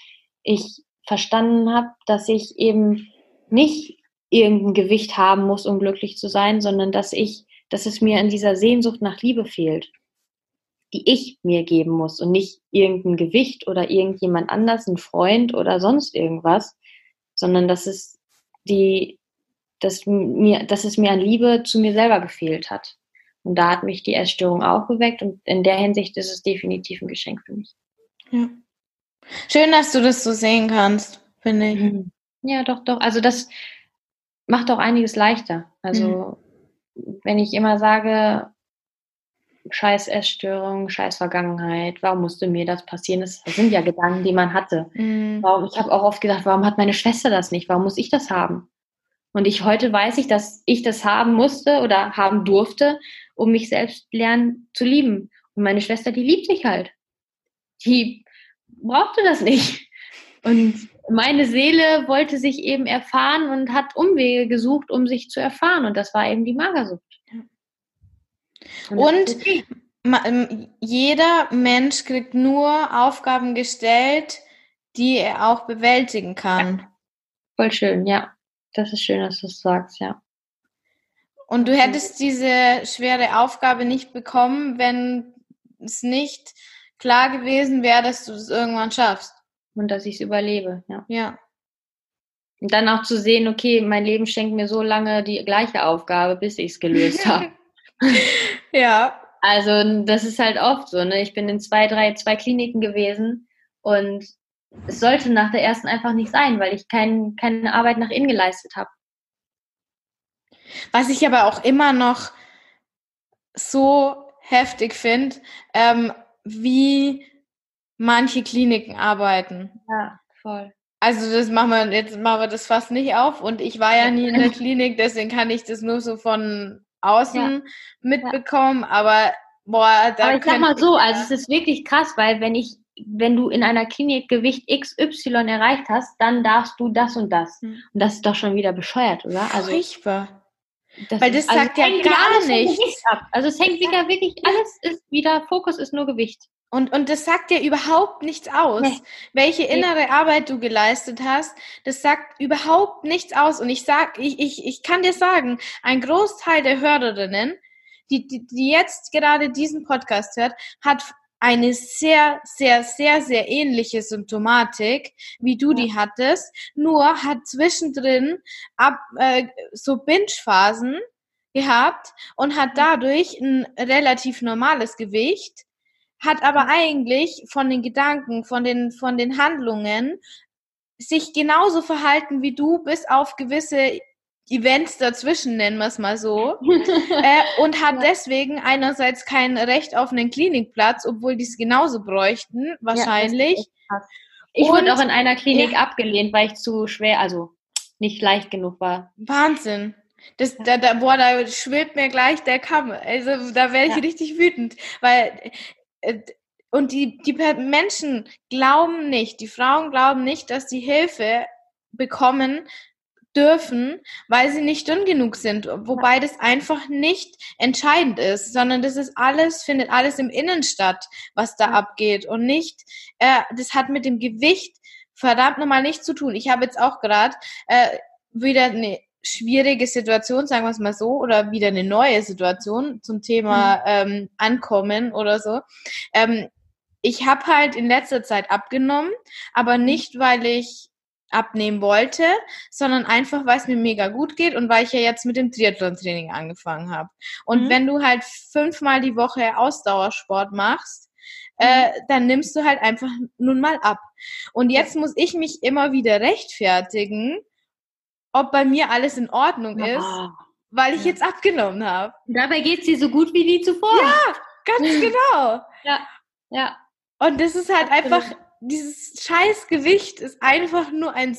ich verstanden habe, dass ich eben nicht irgendein Gewicht haben muss, um glücklich zu sein, sondern dass ich dass es mir in dieser Sehnsucht nach Liebe fehlt, die ich mir geben muss und nicht irgendein Gewicht oder irgendjemand anders, ein Freund oder sonst irgendwas, sondern dass es die, dass mir, dass es mir an Liebe zu mir selber gefehlt hat. Und da hat mich die Essstörung auch geweckt und in der Hinsicht ist es definitiv ein Geschenk für mich. Ja. Schön, dass du das so sehen kannst, finde ich. Mhm. Ja, doch, doch. Also das macht auch einiges leichter. Also mhm wenn ich immer sage, scheiß Essstörung, scheiß Vergangenheit, warum musste mir das passieren? Das sind ja Gedanken, die man hatte. Mhm. Warum, ich habe auch oft gedacht, warum hat meine Schwester das nicht? Warum muss ich das haben? Und ich heute weiß ich, dass ich das haben musste oder haben durfte, um mich selbst lernen zu lieben. Und meine Schwester, die liebt sich halt. Die brauchte das nicht. Und meine Seele wollte sich eben erfahren und hat Umwege gesucht, um sich zu erfahren. Und das war eben die Magersucht. Und, und ähm, jeder Mensch kriegt nur Aufgaben gestellt, die er auch bewältigen kann. Ja. Voll schön, ja. Das ist schön, dass du es sagst, ja. Und du hättest diese schwere Aufgabe nicht bekommen, wenn es nicht klar gewesen wäre, dass du es irgendwann schaffst und dass ich es überlebe. Ja. ja. Und dann auch zu sehen, okay, mein Leben schenkt mir so lange die gleiche Aufgabe, bis ich es gelöst habe. ja. Also das ist halt oft so. Ne? Ich bin in zwei, drei, zwei Kliniken gewesen und es sollte nach der ersten einfach nicht sein, weil ich kein, keine Arbeit nach innen geleistet habe. Was ich aber auch immer noch so heftig finde, ähm, wie manche Kliniken arbeiten. Ja, voll. Also das machen wir jetzt machen wir das fast nicht auf und ich war ja nie in der Klinik, deswegen kann ich das nur so von außen ja. mitbekommen, aber boah, da Aber ich sag mal so, also es ist wirklich krass, weil wenn ich wenn du in einer Klinik Gewicht XY erreicht hast, dann darfst du das und das. Hm. Und das ist doch schon wieder bescheuert, oder? Also Furchtbar. Das Weil das also sagt ja gar nichts. Also es hängt wieder wirklich, alles ist wieder, Fokus ist nur Gewicht. Und, und das sagt dir überhaupt nichts aus. Nee. Welche innere nee. Arbeit du geleistet hast, das sagt überhaupt nichts aus. Und ich sag, ich, ich, ich kann dir sagen, ein Großteil der Hörerinnen, die, die, die jetzt gerade diesen Podcast hört, hat eine sehr, sehr, sehr, sehr ähnliche Symptomatik, wie du die hattest, nur hat zwischendrin ab, äh, so Binge-Phasen gehabt und hat dadurch ein relativ normales Gewicht hat aber eigentlich von den Gedanken, von den, von den Handlungen sich genauso verhalten wie du, bis auf gewisse Events dazwischen, nennen wir es mal so, äh, und hat ja. deswegen einerseits kein Recht auf einen Klinikplatz, obwohl die es genauso bräuchten, wahrscheinlich. Ja, ich wurde auch in einer Klinik ja. abgelehnt, weil ich zu schwer, also nicht leicht genug war. Wahnsinn. Das, da, da, boah, da schwillt mir gleich der Kamm. Also da werde ich richtig wütend, weil äh, und die, die Menschen glauben nicht, die Frauen glauben nicht, dass sie Hilfe bekommen, dürfen, weil sie nicht dünn genug sind, wobei das einfach nicht entscheidend ist, sondern das ist alles, findet alles im Innen statt, was da abgeht und nicht, äh, das hat mit dem Gewicht verdammt nochmal nichts zu tun. Ich habe jetzt auch gerade äh, wieder eine schwierige Situation, sagen wir es mal so, oder wieder eine neue Situation zum Thema mhm. ähm, Ankommen oder so. Ähm, ich habe halt in letzter Zeit abgenommen, aber nicht, weil ich abnehmen wollte, sondern einfach, weil es mir mega gut geht und weil ich ja jetzt mit dem Triathlon-Training angefangen habe. Und mhm. wenn du halt fünfmal die Woche Ausdauersport machst, äh, mhm. dann nimmst du halt einfach nun mal ab. Und jetzt muss ich mich immer wieder rechtfertigen, ob bei mir alles in Ordnung ist, oh. weil ich ja. jetzt abgenommen habe. Dabei geht es dir so gut wie nie zuvor. Ja, ganz genau. ja, ja. Und das ist halt Absolut. einfach dieses scheiß Gewicht ist einfach nur ein,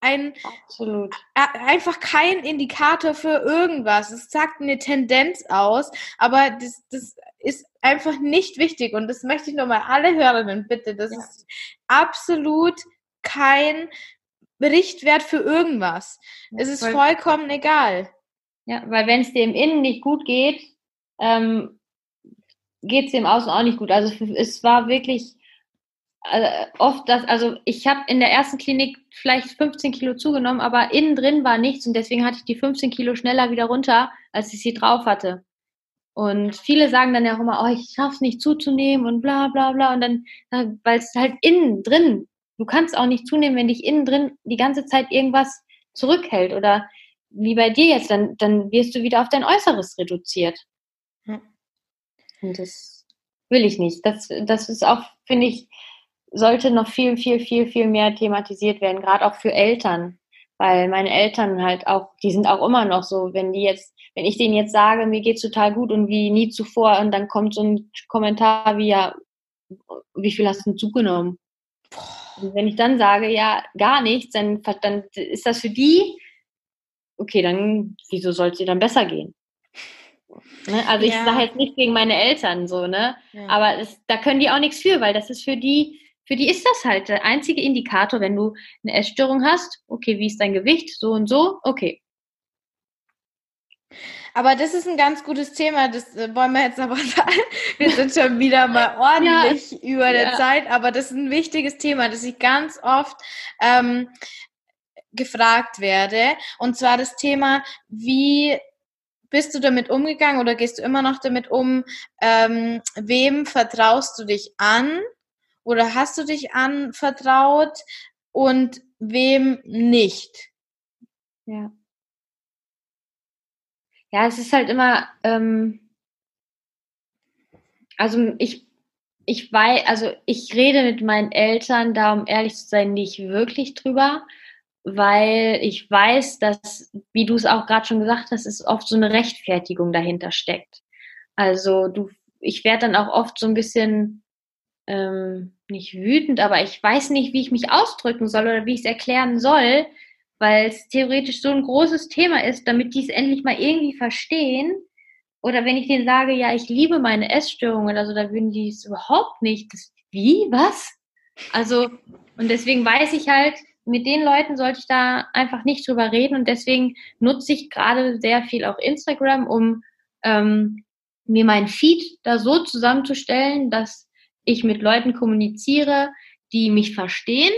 ein Absolut. einfach kein Indikator für irgendwas. Es sagt eine Tendenz aus, aber das, das ist einfach nicht wichtig. Und das möchte ich nochmal alle Hörerinnen bitte. Das ja. ist absolut kein Richtwert für irgendwas. Es ist voll. vollkommen egal. Ja, weil wenn es dir im Innen nicht gut geht, ähm, geht es dir im Außen auch nicht gut. Also es war wirklich oft das, also ich habe in der ersten Klinik vielleicht 15 Kilo zugenommen, aber innen drin war nichts und deswegen hatte ich die 15 Kilo schneller wieder runter, als ich sie drauf hatte. Und viele sagen dann ja auch immer, oh, ich schaff's nicht zuzunehmen und bla bla bla. Und dann, weil es halt innen drin, du kannst auch nicht zunehmen, wenn dich innen drin die ganze Zeit irgendwas zurückhält. Oder wie bei dir jetzt, dann, dann wirst du wieder auf dein Äußeres reduziert. Und das will ich nicht. Das, das ist auch, finde ich, sollte noch viel, viel, viel, viel mehr thematisiert werden, gerade auch für Eltern. Weil meine Eltern halt auch, die sind auch immer noch so, wenn die jetzt, wenn ich denen jetzt sage, mir geht's total gut und wie nie zuvor, und dann kommt so ein Kommentar wie, ja, wie viel hast du denn zugenommen? Und wenn ich dann sage, ja, gar nichts, dann, dann ist das für die, okay, dann, wieso soll es dir dann besser gehen? Ne? Also ja. ich sage jetzt nicht gegen meine Eltern so, ne? Ja. Aber es, da können die auch nichts für, weil das ist für die, für die ist das halt der einzige Indikator, wenn du eine Essstörung hast. Okay, wie ist dein Gewicht? So und so. Okay. Aber das ist ein ganz gutes Thema. Das äh, wollen wir jetzt aber Wir sind schon wieder mal ordentlich ja. über der ja. Zeit, aber das ist ein wichtiges Thema, das ich ganz oft ähm, gefragt werde. Und zwar das Thema, wie bist du damit umgegangen oder gehst du immer noch damit um? Ähm, wem vertraust du dich an? Oder hast du dich anvertraut und wem nicht? Ja. Ja, es ist halt immer, ähm, also ich, ich weiß, also ich rede mit meinen Eltern da, um ehrlich zu sein, nicht wirklich drüber, weil ich weiß, dass, wie du es auch gerade schon gesagt hast, es oft so eine Rechtfertigung dahinter steckt. Also du, ich werde dann auch oft so ein bisschen ähm, nicht wütend, aber ich weiß nicht, wie ich mich ausdrücken soll oder wie ich es erklären soll, weil es theoretisch so ein großes Thema ist, damit die es endlich mal irgendwie verstehen. Oder wenn ich denen sage, ja, ich liebe meine Essstörungen oder so, da würden die es überhaupt nicht. Das, wie? Was? Also, und deswegen weiß ich halt, mit den Leuten sollte ich da einfach nicht drüber reden und deswegen nutze ich gerade sehr viel auch Instagram, um ähm, mir mein Feed da so zusammenzustellen, dass ich mit Leuten kommuniziere, die mich verstehen,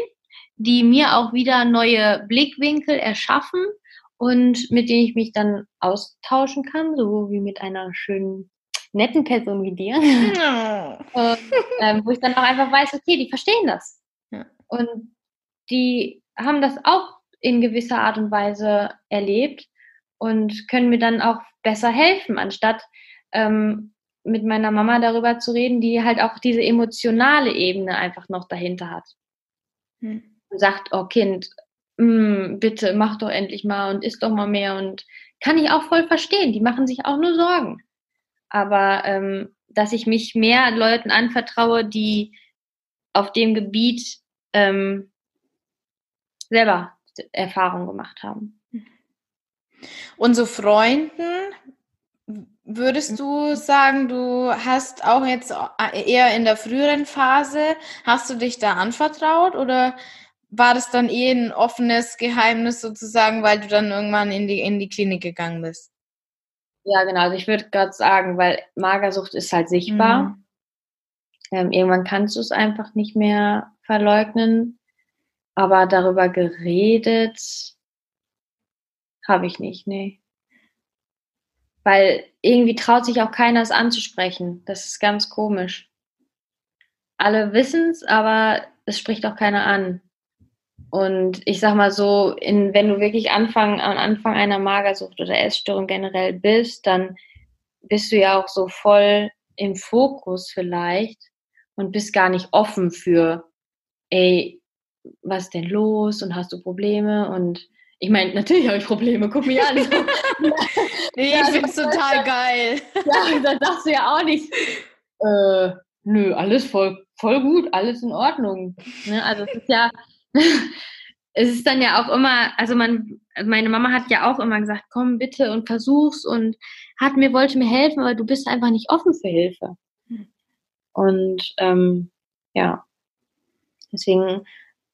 die mir auch wieder neue Blickwinkel erschaffen und mit denen ich mich dann austauschen kann, so wie mit einer schönen, netten Person wie dir. Ja. und, ähm, wo ich dann auch einfach weiß, okay, die verstehen das. Ja. Und die haben das auch in gewisser Art und Weise erlebt und können mir dann auch besser helfen, anstatt ähm, mit meiner Mama darüber zu reden, die halt auch diese emotionale Ebene einfach noch dahinter hat. Hm. Und sagt, oh Kind, mh, mm, bitte mach doch endlich mal und isst doch mal mehr und kann ich auch voll verstehen. Die machen sich auch nur Sorgen. Aber ähm, dass ich mich mehr Leuten anvertraue, die auf dem Gebiet ähm, selber Erfahrung gemacht haben. Und so Freunden, würdest du sagen, du hast auch jetzt eher in der früheren Phase, hast du dich da anvertraut oder war das dann eh ein offenes Geheimnis sozusagen, weil du dann irgendwann in die, in die Klinik gegangen bist? Ja, genau. Also ich würde gerade sagen, weil Magersucht ist halt sichtbar. Mhm. Ähm, irgendwann kannst du es einfach nicht mehr verleugnen. Aber darüber geredet habe ich nicht, nee. Weil irgendwie traut sich auch keiner es anzusprechen. Das ist ganz komisch. Alle wissen es, aber es spricht auch keiner an. Und ich sag mal so, in, wenn du wirklich Anfang, am Anfang einer Magersucht oder Essstörung generell bist, dann bist du ja auch so voll im Fokus vielleicht und bist gar nicht offen für, ey, was ist denn los und hast du Probleme? Und ich meine, natürlich habe ich Probleme, guck mich an. nee, ja, ich find's total geil. ja, da sagst du ja auch nicht, äh, nö, alles voll, voll gut, alles in Ordnung. Ne? Also es ist ja, es ist dann ja auch immer, also man, meine Mama hat ja auch immer gesagt, komm bitte und versuch's und hat mir, wollte mir helfen, aber du bist einfach nicht offen für Hilfe. Und ähm, ja, deswegen,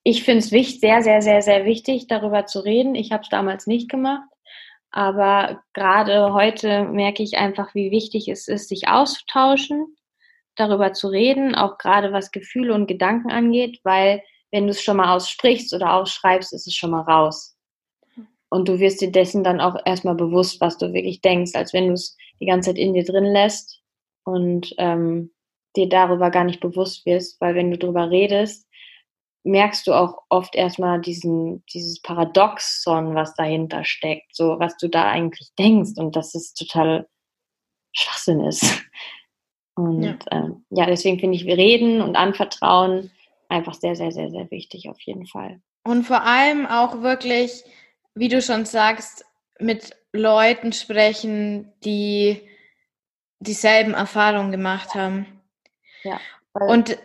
ich finde es wichtig, sehr, sehr, sehr, sehr wichtig, darüber zu reden. Ich habe es damals nicht gemacht, aber gerade heute merke ich einfach, wie wichtig es ist, sich auszutauschen, darüber zu reden, auch gerade was Gefühle und Gedanken angeht, weil wenn du es schon mal aussprichst oder ausschreibst, ist es schon mal raus. Und du wirst dir dessen dann auch erstmal bewusst, was du wirklich denkst, als wenn du es die ganze Zeit in dir drin lässt und ähm, dir darüber gar nicht bewusst wirst, weil wenn du darüber redest, merkst du auch oft erstmal diesen, dieses Paradoxon, was dahinter steckt, so was du da eigentlich denkst und dass es total Schwachsinn ist. Und ja, ähm, ja deswegen finde ich, wir reden und anvertrauen einfach sehr, sehr, sehr, sehr wichtig auf jeden Fall. Und vor allem auch wirklich, wie du schon sagst, mit Leuten sprechen, die dieselben Erfahrungen gemacht haben. Ja. Und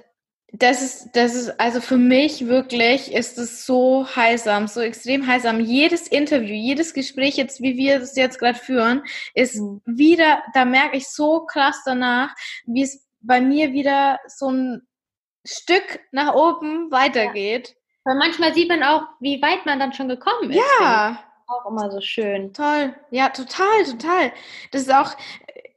das ist, das ist, also für mich wirklich ist es so heilsam, so extrem heilsam. Jedes Interview, jedes Gespräch jetzt, wie wir es jetzt gerade führen, ist mhm. wieder, da merke ich so krass danach, wie es bei mir wieder so ein Stück nach oben weitergeht. Ja. Weil manchmal sieht man auch, wie weit man dann schon gekommen ist. Ja. Auch immer so schön. Toll. Ja, total, total. Das ist auch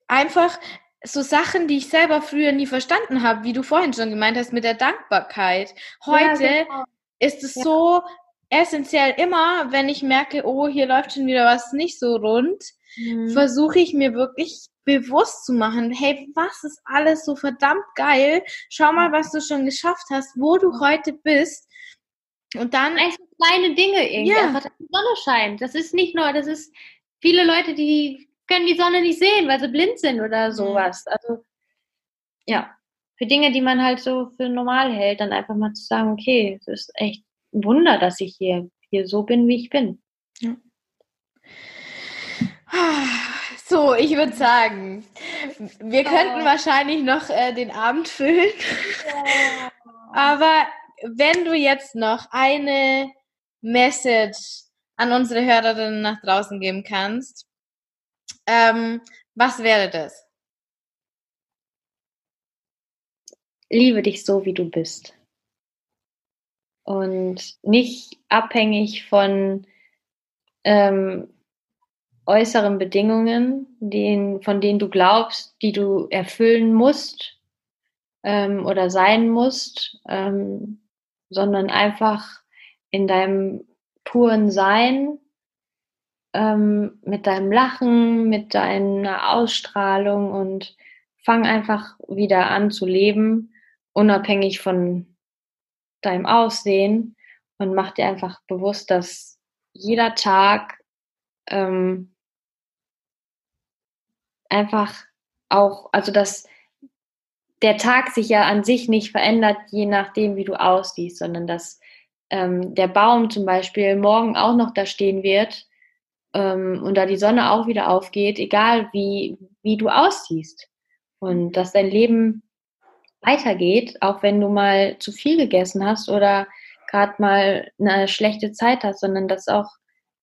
einfach so Sachen, die ich selber früher nie verstanden habe, wie du vorhin schon gemeint hast, mit der Dankbarkeit. Heute ja, genau. ist es ja. so essentiell immer, wenn ich merke, oh, hier läuft schon wieder was nicht so rund, mhm. versuche ich mir wirklich bewusst zu machen, hey, was ist alles so verdammt geil? Schau mal, was du schon geschafft hast, wo du heute bist. Und dann einfach kleine Dinge irgendwie, ja. einfach, dass die Sonne scheint. Das ist nicht nur, das ist viele Leute, die können die Sonne nicht sehen, weil sie blind sind oder mhm. sowas. Also ja, für Dinge, die man halt so für normal hält, dann einfach mal zu sagen, okay, es ist echt ein Wunder, dass ich hier, hier so bin, wie ich bin. Ja. So, ich würde sagen, wir könnten oh. wahrscheinlich noch äh, den Abend füllen. Aber wenn du jetzt noch eine Message an unsere Hörerinnen nach draußen geben kannst, ähm, was wäre das? Liebe dich so, wie du bist. Und nicht abhängig von ähm, äußeren Bedingungen, den, von denen du glaubst, die du erfüllen musst ähm, oder sein musst, ähm, sondern einfach in deinem puren Sein, ähm, mit deinem Lachen, mit deiner Ausstrahlung und fang einfach wieder an zu leben, unabhängig von deinem Aussehen und mach dir einfach bewusst, dass jeder Tag ähm, einfach auch, also dass der Tag sich ja an sich nicht verändert, je nachdem, wie du aussiehst, sondern dass ähm, der Baum zum Beispiel morgen auch noch da stehen wird ähm, und da die Sonne auch wieder aufgeht, egal wie, wie du aussiehst. Und dass dein Leben weitergeht, auch wenn du mal zu viel gegessen hast oder gerade mal eine schlechte Zeit hast, sondern dass auch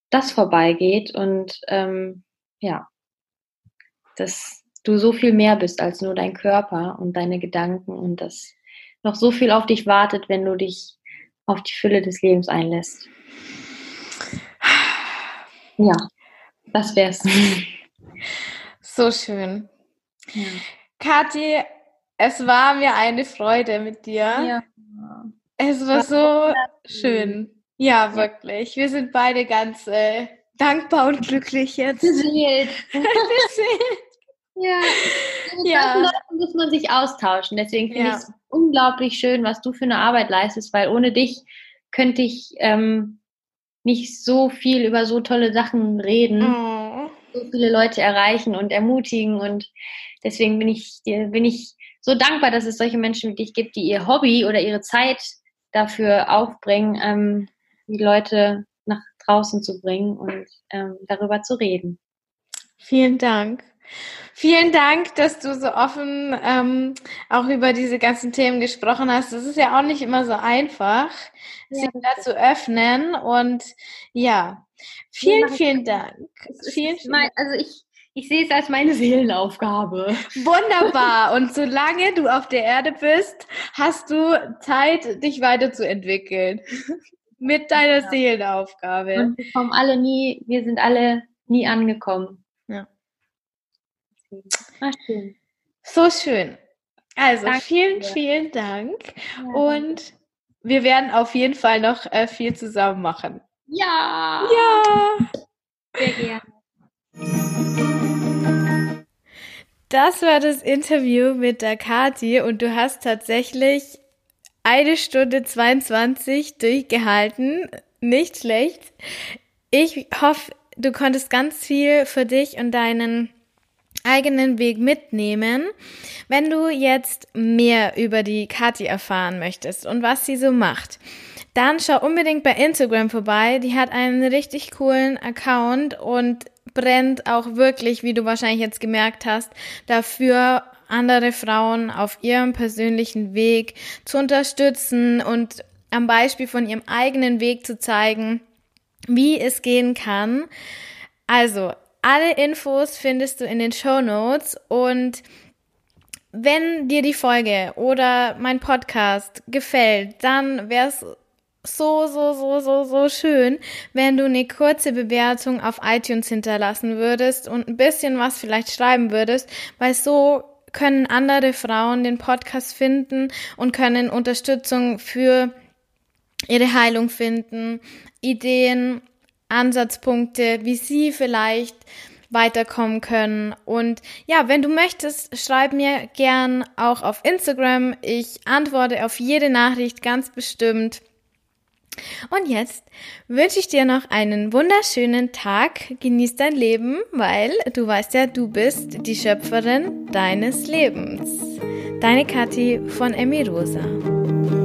das vorbeigeht und ähm, ja, dass du so viel mehr bist als nur dein Körper und deine Gedanken und dass noch so viel auf dich wartet, wenn du dich auf die Fülle des Lebens einlässt. Ja, das wär's. So schön. Ja. Kathi, es war mir eine Freude mit dir. Ja. Es war so schön. Ja, wirklich. Wir sind beide ganz äh, dankbar und glücklich jetzt. Beseelt. ja. ja. muss man sich austauschen. Deswegen finde ja. ich es unglaublich schön, was du für eine Arbeit leistest, weil ohne dich könnte ich ähm, nicht so viel über so tolle Sachen reden. Oh. So viele Leute erreichen und ermutigen und deswegen bin ich bin ich so dankbar, dass es solche Menschen wie dich gibt, die ihr Hobby oder ihre Zeit dafür aufbringen, ähm, die Leute nach draußen zu bringen und ähm, darüber zu reden. Vielen Dank. Vielen Dank, dass du so offen ähm, auch über diese ganzen Themen gesprochen hast. Das ist ja auch nicht immer so einfach, ja, sich da zu öffnen. Und ja, vielen, vielen Dank. Vielen, Dank. Also ich, ich sehe es als meine Seelenaufgabe. Wunderbar. Und solange du auf der Erde bist, hast du Zeit, dich weiterzuentwickeln. Mit deiner ja. Seelenaufgabe. Und wir kommen alle nie, wir sind alle nie angekommen. Ja. Ach, schön. So schön. Also Danke vielen, dir. vielen Dank. Ja. Und wir werden auf jeden Fall noch äh, viel zusammen machen. Ja. Ja. Sehr gerne. Das war das Interview mit der Kati und du hast tatsächlich eine Stunde 22 durchgehalten. Nicht schlecht. Ich hoffe, du konntest ganz viel für dich und deinen eigenen Weg mitnehmen. Wenn du jetzt mehr über die Kati erfahren möchtest und was sie so macht, dann schau unbedingt bei Instagram vorbei. Die hat einen richtig coolen Account und brennt auch wirklich, wie du wahrscheinlich jetzt gemerkt hast, dafür, andere Frauen auf ihrem persönlichen Weg zu unterstützen und am Beispiel von ihrem eigenen Weg zu zeigen, wie es gehen kann. Also, alle Infos findest du in den Show Notes. Und wenn dir die Folge oder mein Podcast gefällt, dann wäre es so, so, so, so, so schön, wenn du eine kurze Bewertung auf iTunes hinterlassen würdest und ein bisschen was vielleicht schreiben würdest, weil so können andere Frauen den Podcast finden und können Unterstützung für ihre Heilung finden, Ideen, Ansatzpunkte, wie sie vielleicht weiterkommen können. Und ja, wenn du möchtest, schreib mir gern auch auf Instagram. Ich antworte auf jede Nachricht ganz bestimmt. Und jetzt wünsche ich dir noch einen wunderschönen Tag. Genieß dein Leben, weil du weißt ja, du bist die Schöpferin deines Lebens. Deine Kathi von Emirosa.